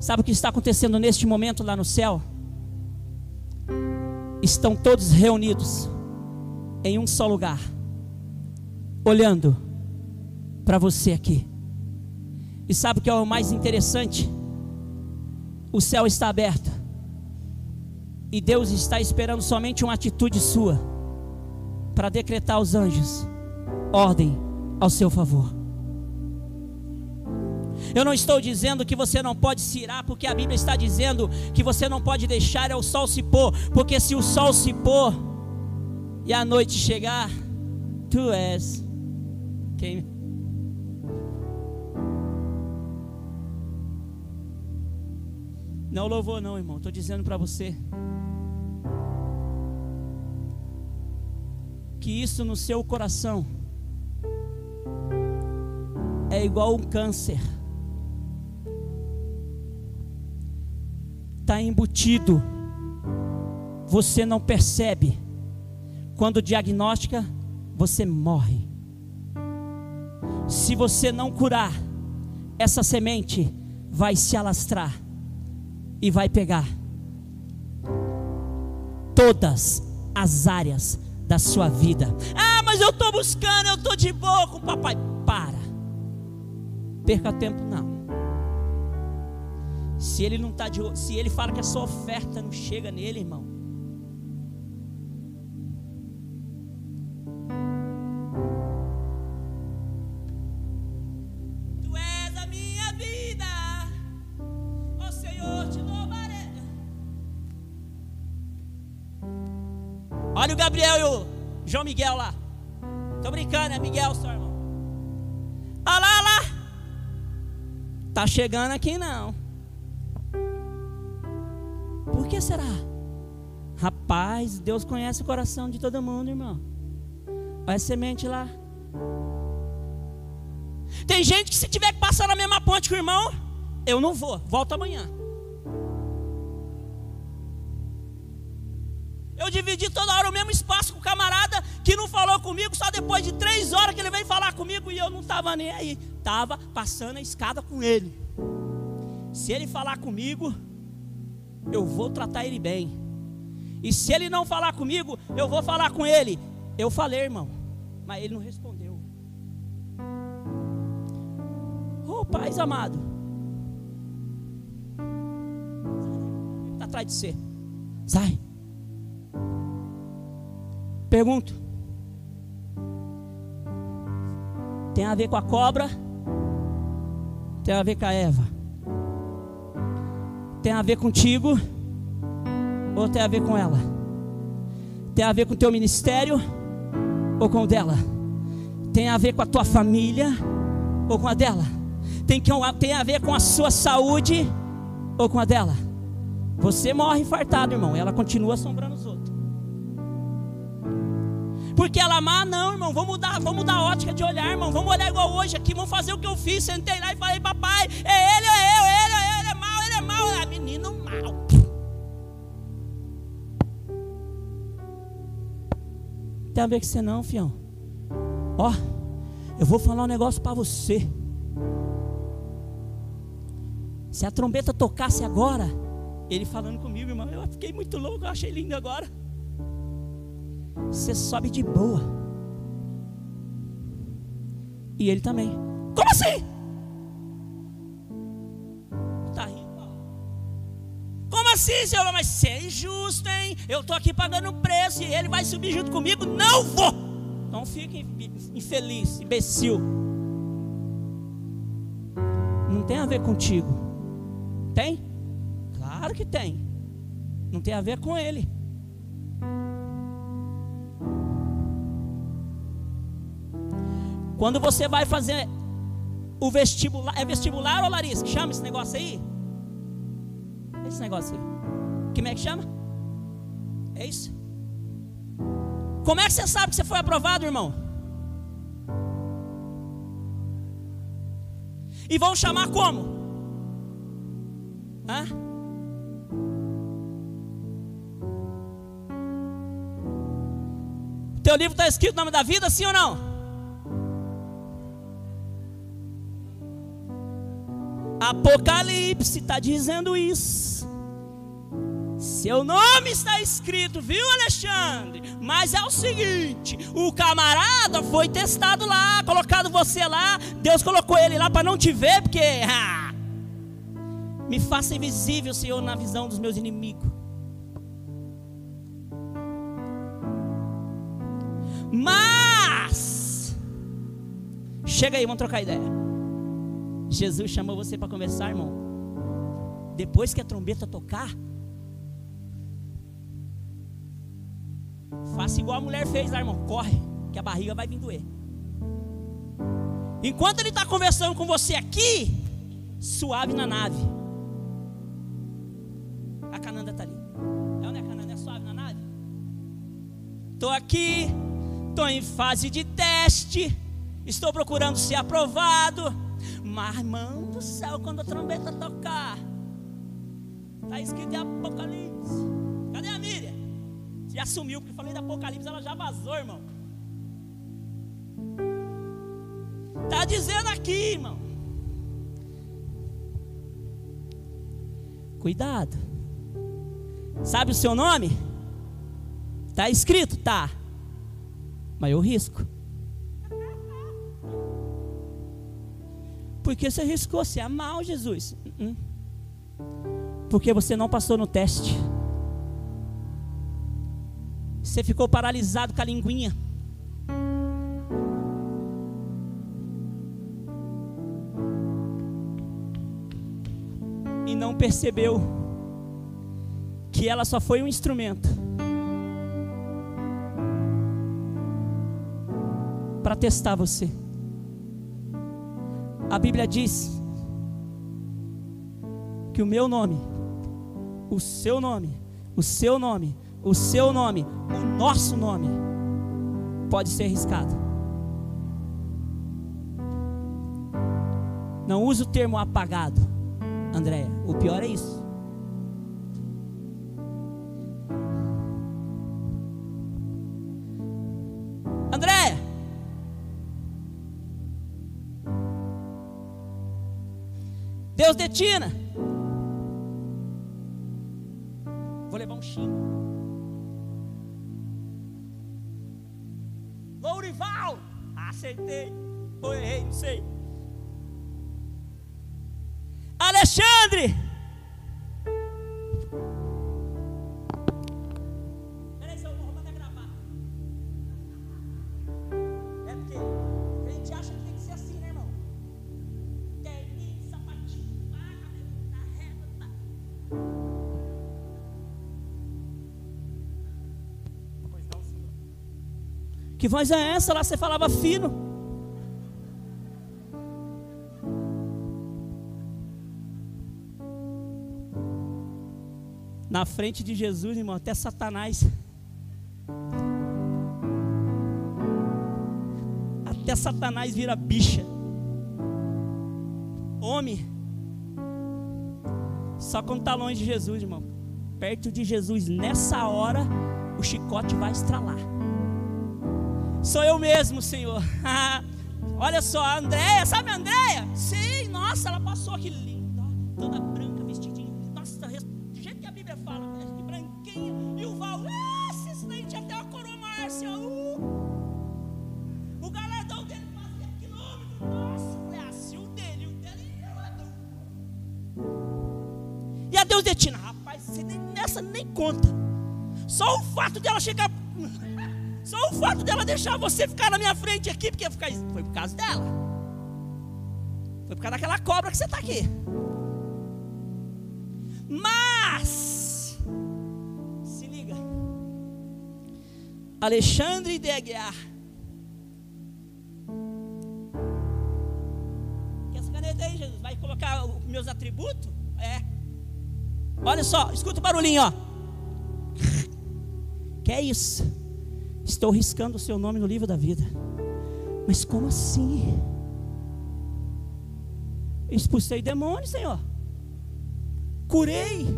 Sabe o que está acontecendo neste momento lá no céu? Estão todos reunidos em um só lugar, olhando para você aqui. E sabe o que é o mais interessante? O céu está aberto. E Deus está esperando somente uma atitude sua para decretar aos anjos ordem ao seu favor. Eu não estou dizendo que você não pode se irar, porque a Bíblia está dizendo que você não pode deixar o sol se pôr, porque se o sol se pôr e a noite chegar, tu és quem Não louvou, não, irmão. Estou dizendo para você. Que isso no seu coração é igual um câncer. Está embutido. Você não percebe. Quando diagnostica, você morre. Se você não curar, essa semente vai se alastrar e vai pegar todas as áreas da sua vida. Ah, mas eu estou buscando, eu estou de boa com o papai. Para. Perca tempo não. Se ele não tá de, se ele fala que a sua oferta não chega nele, irmão, Gabriel e o João Miguel lá. Tô brincando, é Miguel, seu irmão. Olha lá, olha lá. Tá chegando aqui não. Por que será? Rapaz, Deus conhece o coração de todo mundo, irmão. Olha a semente lá. Tem gente que se tiver que passar na mesma ponte com o irmão, eu não vou, volto amanhã. Eu dividi toda hora o mesmo espaço com o camarada que não falou comigo, só depois de três horas que ele veio falar comigo e eu não estava nem aí. Estava passando a escada com ele. Se ele falar comigo, eu vou tratar ele bem. E se ele não falar comigo, eu vou falar com ele. Eu falei, irmão, mas ele não respondeu. Oh, paz amado. Está atrás de você. Sai. Pergunto: tem a ver com a cobra? Tem a ver com a Eva? Tem a ver contigo? Ou tem a ver com ela? Tem a ver com o teu ministério? Ou com o dela? Tem a ver com a tua família? Ou com a dela? Tem, que, tem a ver com a sua saúde? Ou com a dela? Você morre infartado, irmão, ela continua assombrando os outros. Porque ela amar, não, irmão, vamos mudar, vamos mudar a ótica de olhar, irmão. Vamos olhar igual hoje aqui, vamos fazer o que eu fiz. Sentei lá e falei, papai, é ele, é eu, é ele, é ele, é mal, ele é mal, é menino mal. Tem a ver com você não, fião. Ó, eu vou falar um negócio para você. Se a trombeta tocasse agora, ele falando comigo, irmão, eu fiquei muito louco, eu achei lindo agora você sobe de boa. E ele também. Como assim? Tá rindo? Como assim, Senhor? Mas você é injusto, hein? Eu tô aqui pagando preço e ele vai subir junto comigo? Não vou! Então fique infeliz, imbecil. Não tem a ver contigo. Tem? Claro que tem. Não tem a ver com ele. Quando você vai fazer o vestibular, é vestibular ou Larissa? Que chama esse negócio aí? Esse negócio aí. Como é que chama? É isso? Como é que você sabe que você foi aprovado, irmão? E vão chamar como? Hã? Teu livro está escrito o nome da vida, sim ou não? Apocalipse está dizendo isso. Seu nome está escrito, viu, Alexandre? Mas é o seguinte: o camarada foi testado lá, colocado você lá, Deus colocou ele lá para não te ver, porque me faça invisível, Senhor, na visão dos meus inimigos. Mas, chega aí, vamos trocar ideia. Jesus chamou você para conversar, irmão. Depois que a trombeta tocar, faça igual a mulher fez lá, irmão. Corre, que a barriga vai vir doer. Enquanto ele está conversando com você aqui, suave na nave. A Cananda está ali. É onde é a Cananda? É suave na nave? Estou aqui, estou em fase de teste, estou procurando ser aprovado. Mas, irmão do céu, quando a trombeta tocar, está escrito em Apocalipse. Cadê a Miriam? Já sumiu, porque falei da Apocalipse, ela já vazou, irmão. Está dizendo aqui, irmão. Cuidado. Sabe o seu nome? Está escrito, tá. Mas eu risco. Porque você riscou, você é mal, Jesus. Uh-uh. Porque você não passou no teste. Você ficou paralisado com a linguinha. E não percebeu que ela só foi um instrumento para testar você. A Bíblia diz que o meu nome, o seu nome, o seu nome, o seu nome, o nosso nome pode ser arriscado. Não use o termo apagado, Andréia. O pior é isso. Deus detina. Vou levar um xingo. Lourival! Acertei. Ou errei, não sei. Alexandre! Que voz é essa? Lá você falava fino. Na frente de Jesus, irmão, até Satanás. Até Satanás vira bicha. Homem. Só quando está longe de Jesus, irmão. Perto de Jesus, nessa hora, o chicote vai estralar. Sou eu mesmo, Senhor. Olha só, a Andréia, sabe a Andréia? Sim, nossa, ela passou que linda. Toda branca, deixar você ficar na minha frente aqui, porque foi por causa dela. Foi por causa daquela cobra que você está aqui. Mas, se liga, Alexandre de Aguiar. Quer essa caneta aí, Jesus? Vai colocar os meus atributos? É. Olha só, escuta o barulhinho, ó. Que é isso? Estou riscando o seu nome no livro da vida. Mas como assim? Expulsei demônios, Senhor. Curei.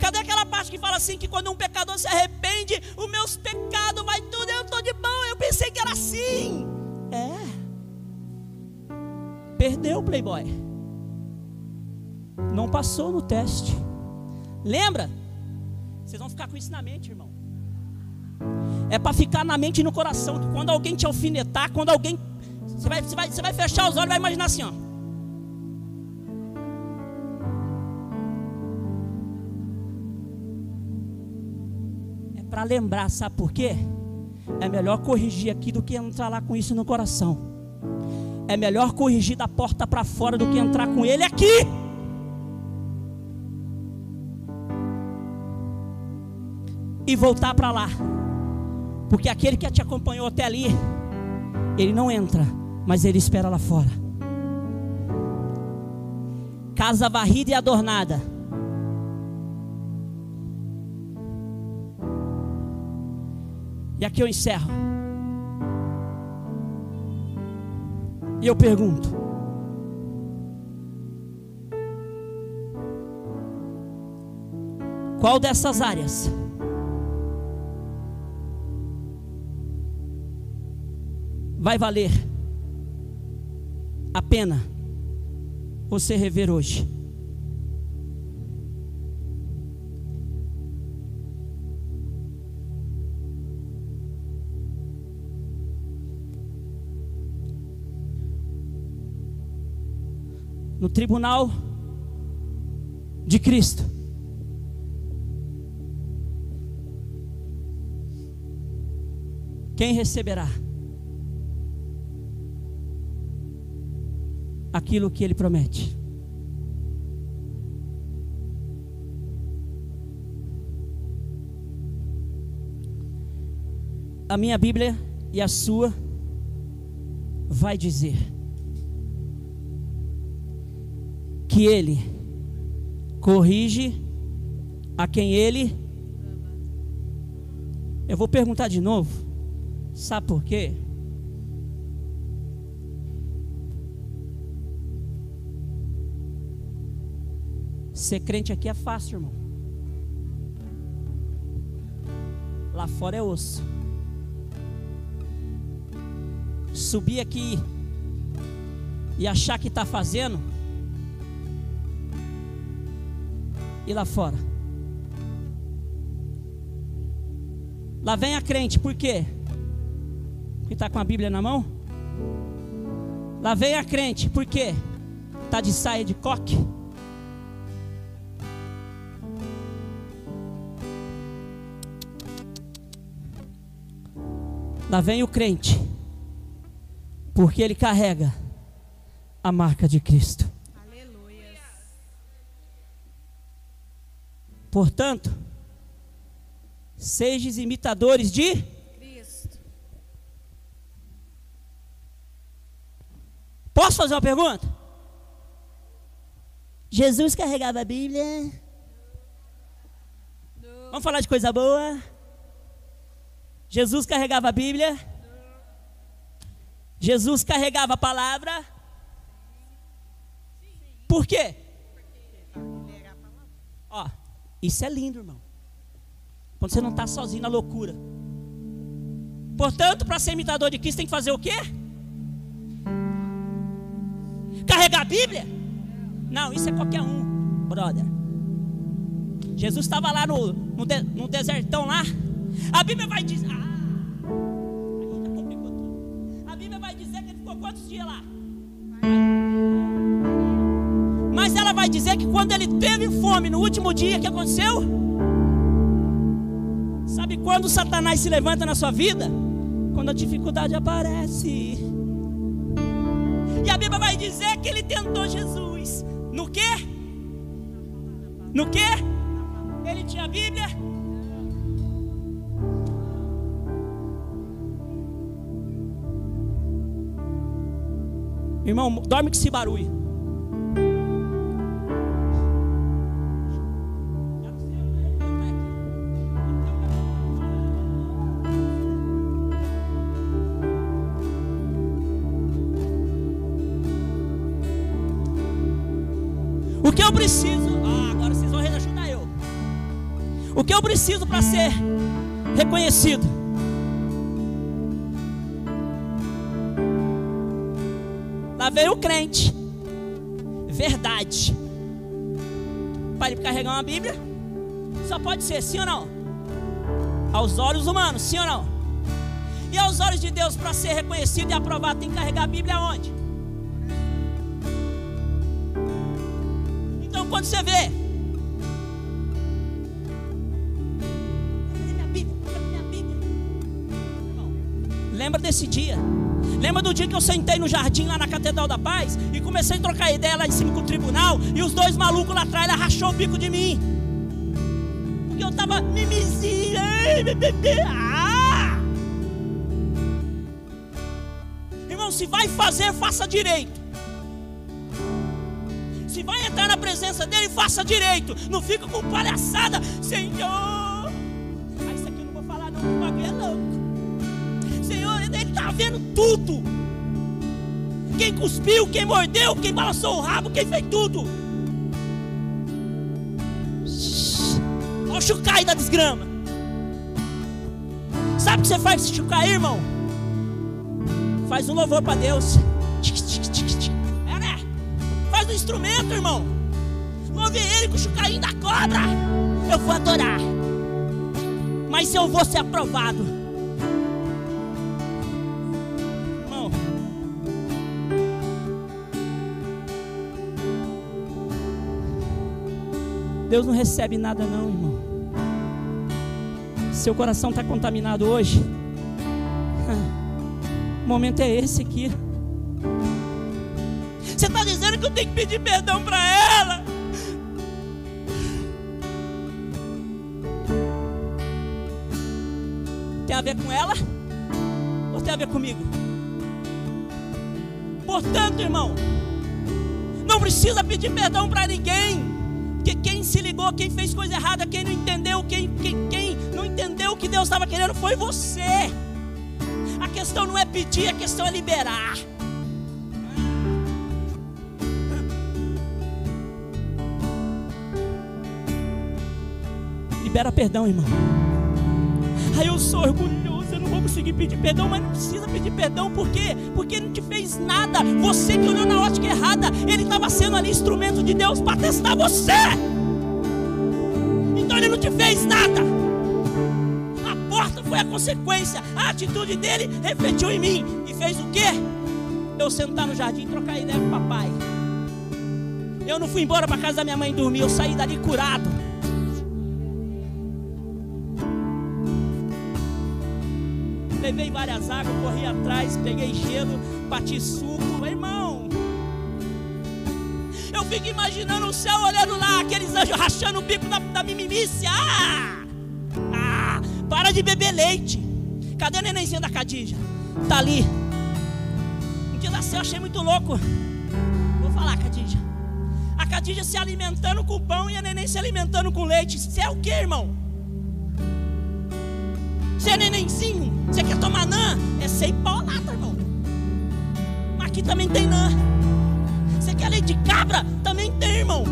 Cadê aquela parte que fala assim que quando um pecador se arrepende, os meus pecados vai tudo, eu estou de boa. Eu pensei que era assim. É. Perdeu o playboy. Não passou no teste. Lembra? Vocês vão ficar com isso na mente, irmão. É para ficar na mente e no coração. Quando alguém te alfinetar, quando alguém. Você vai, você vai, você vai fechar os olhos e vai imaginar assim, ó. É para lembrar, sabe por quê? É melhor corrigir aqui do que entrar lá com isso no coração. É melhor corrigir da porta para fora do que entrar com ele aqui. E voltar para lá. Porque aquele que te acompanhou até ali, ele não entra, mas ele espera lá fora. Casa varrida e adornada. E aqui eu encerro. E eu pergunto: Qual dessas áreas? Vai valer a pena você rever hoje? no tribunal de Cristo. Quem receberá aquilo que ele promete? A minha Bíblia e a sua vai dizer que ele corrige a quem ele. Eu vou perguntar de novo. Sabe por quê? Ser crente aqui é fácil, irmão. Lá fora é osso. Subir aqui e achar que está fazendo e lá fora. Lá vem a crente, por quê? Porque está com a Bíblia na mão? Lá vem a crente, por quê? Está de saia de coque? Lá vem o crente, porque ele carrega a marca de Cristo. Portanto, sejam imitadores de Cristo. Posso fazer uma pergunta? Jesus carregava a Bíblia. Vamos falar de coisa boa? Jesus carregava a Bíblia. Jesus carregava a palavra. Por quê? Ó, isso é lindo, irmão. Quando você não está sozinho na loucura. Portanto, para ser imitador de Cristo, tem que fazer o quê? Carregar a Bíblia? Não, isso é qualquer um, brother. Jesus estava lá no, no, de, no, desertão lá. A Bíblia vai dizer. Ah, já complicou tudo. A Bíblia vai dizer que ele ficou quantos dias lá? Mas ela vai dizer que quando ele teve fome no último dia, o que aconteceu? Sabe quando Satanás se levanta na sua vida? Quando a dificuldade aparece. E a Bíblia vai dizer que ele tentou Jesus. No quê? No quê? Ele tinha a Bíblia? Irmão, dorme com esse barulho. que eu preciso? Ah, agora vocês vão ajudar eu. O que eu preciso para ser reconhecido? Veio o crente. Verdade. Para ele carregar uma Bíblia, só pode ser sim ou não? Aos olhos humanos, sim ou não? E aos olhos de Deus, para ser reconhecido e aprovado, tem que carregar a Bíblia onde? quando você vê. Lembra desse dia? Lembra do dia que eu sentei no jardim lá na Catedral da Paz e comecei a trocar ideia lá em cima com o tribunal e os dois malucos lá atrás rachou o bico de mim. Porque eu tava mimizinho. Ah! Irmão, se vai fazer, faça direito se vai entrar na presença dele, faça direito. Não fica com palhaçada, Senhor. Tudo. Quem cuspiu, quem mordeu, quem balançou o rabo, quem fez tudo. Olha o chucai da desgrama. Sabe o que você faz se chucair, irmão? Faz um louvor para Deus. É, né? Faz um instrumento, irmão. Louve ele com o chucainho da cobra. Eu vou adorar. Mas eu vou ser aprovado. Deus não recebe nada não, irmão. Seu coração está contaminado hoje. O momento é esse aqui. Você está dizendo que eu tenho que pedir perdão para ela? Tem a ver com ela? Ou tem a ver comigo? Portanto, irmão, não precisa pedir perdão para ninguém. Porque quem se ligou, quem fez coisa errada, quem não entendeu, quem, quem, quem não entendeu o que Deus estava querendo foi você. A questão não é pedir, a questão é liberar. Libera perdão, irmão. Aí eu sou orgulhoso, conseguir pedir perdão, mas não precisa pedir perdão, por quê? Porque ele não te fez nada. Você que olhou na ótica errada, ele estava sendo ali instrumento de Deus para testar você. Então ele não te fez nada. A porta foi a consequência. A atitude dele refletiu em mim e fez o quê? Eu sentar no jardim e trocar ideia com o papai. Eu não fui embora para casa da minha mãe dormir, eu saí dali curado. Levei várias águas, corri atrás, peguei gelo, bati suco, irmão. Eu fico imaginando o céu olhando lá, aqueles anjos rachando o bico da, da mimimice. Ah! ah! Para de beber leite. Cadê a nenenzinha da Cadija? Tá ali. Um dia nasceu, achei muito louco. Vou falar, Cadija. A Cadija se alimentando com pão e a neném se alimentando com leite. Isso é o que, irmão? Você é nenenzinho? Você quer tomar nã? É sem paulada, irmão. Mas aqui também tem nã. Você quer leite de cabra? Também tem, irmão.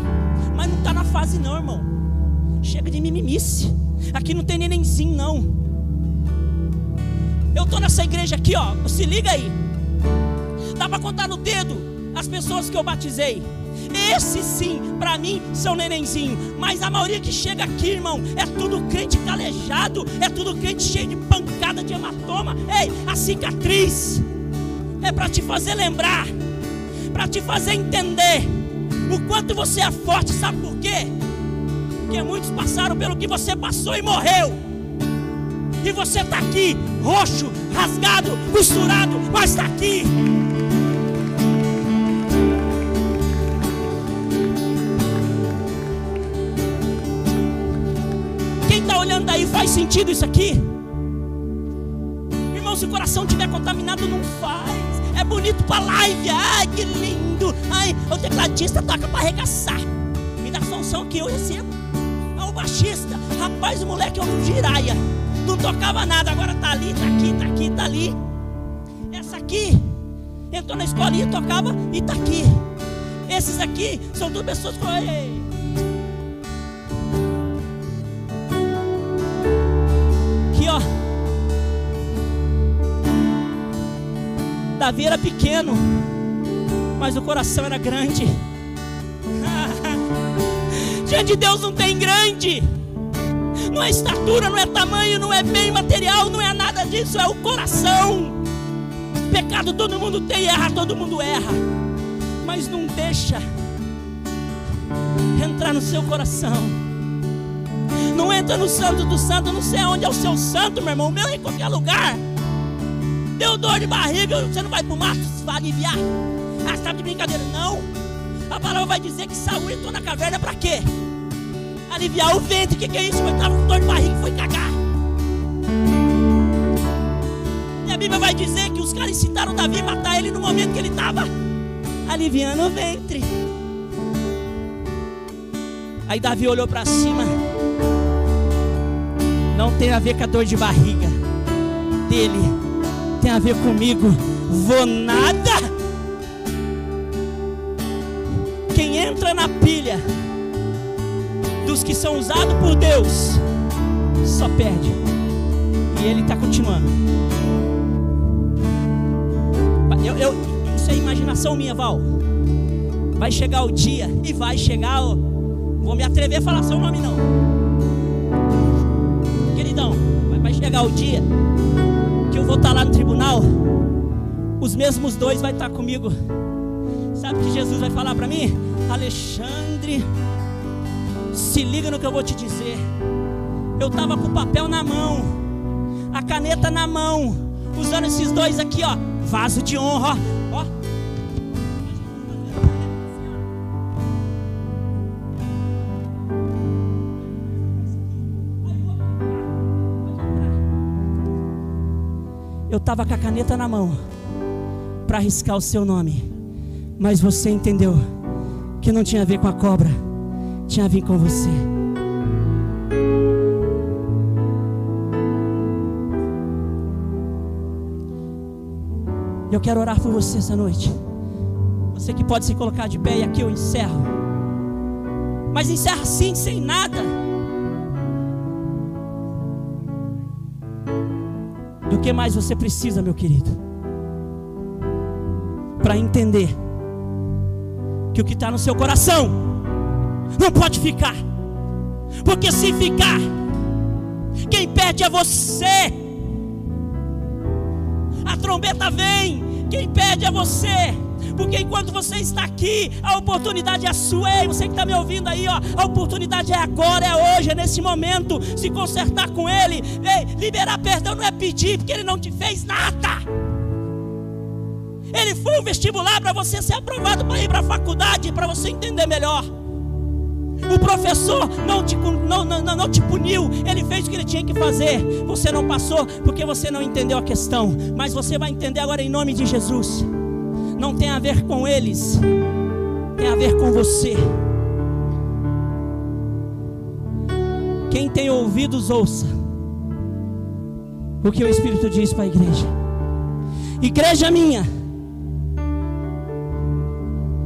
Mas não está na fase, não, irmão. Chega de mimimice. Aqui não tem nenenzinho, não. Eu estou nessa igreja aqui, ó. Se liga aí. Dá para contar no dedo as pessoas que eu batizei. Esse sim, para mim, são nenenzinho. Mas a maioria que chega aqui, irmão, é tudo crente calejado, é tudo crente cheio de pancada, de hematoma. Ei, a cicatriz é para te fazer lembrar, para te fazer entender o quanto você é forte. Sabe por quê? Porque muitos passaram pelo que você passou e morreu. E você está aqui, roxo, rasgado, costurado, mas está aqui. olhando aí, faz sentido isso aqui? Se o coração estiver contaminado, não faz. É bonito para live, ai que lindo. Ai, o tecladista toca para arregaçar. Me dá a unção que eu recebo. Ah, o baixista, rapaz, o moleque é um giraia. Não tocava nada, agora tá ali, tá aqui, tá aqui, tá ali. Essa aqui entrou na escolinha, tocava e tá aqui. Esses aqui são duas pessoas com. Davi era pequeno, mas o coração era grande. Diante de Deus não tem grande. Não é estatura, não é tamanho, não é bem material, não é nada disso, é o coração. Pecado todo mundo tem, erra todo mundo erra. Mas não deixa entrar no seu coração. Não entra no santo do santo, não sei onde é o seu santo, meu irmão. O meu é em qualquer lugar. Deu dor de barriga, você não vai para o mato, vai aliviar. Ah, está de brincadeira? Não. A palavra vai dizer que Saúl entrou na caverna para quê? Aliviar o ventre. O que, que é isso? Ele estava com dor de barriga e foi cagar. E a Bíblia vai dizer que os caras incitaram Davi a matar ele no momento que ele estava aliviando o ventre. Aí Davi olhou para cima. Não tem a ver com a dor de barriga dele tem a ver comigo. Vou nada. Quem entra na pilha dos que são usados por Deus só perde. E ele está continuando. Eu, eu, isso é imaginação minha, Val. Vai chegar o dia e vai chegar. Vou me atrever a falar seu nome não. Queridão, vai chegar o dia que eu vou estar lá no tribunal. Os mesmos dois vai estar comigo. Sabe o que Jesus vai falar para mim? Alexandre, se liga no que eu vou te dizer. Eu estava com o papel na mão, a caneta na mão, usando esses dois aqui, ó, vaso de honra, ó. Eu estava com a caneta na mão para arriscar o seu nome, mas você entendeu que não tinha a ver com a cobra, tinha a ver com você. Eu quero orar por você essa noite. Você que pode se colocar de pé e aqui eu encerro. Mas encerra assim, sem nada. Que mais você precisa, meu querido? Para entender que o que está no seu coração não pode ficar. Porque se ficar, quem perde é você. A trombeta vem, quem pede é você. Porque enquanto você está aqui, a oportunidade é sua. Ei, você que está me ouvindo aí, ó, a oportunidade é agora, é hoje, é nesse momento. Se consertar com Ele, ei, liberar perdão não é pedir, porque Ele não te fez nada. Ele foi um vestibular para você ser aprovado para ir para a faculdade, para você entender melhor. O professor não te, não, não, não te puniu, ele fez o que ele tinha que fazer. Você não passou porque você não entendeu a questão, mas você vai entender agora em nome de Jesus. Não tem a ver com eles, tem a ver com você. Quem tem ouvidos, ouça o que o Espírito diz para a igreja. Igreja minha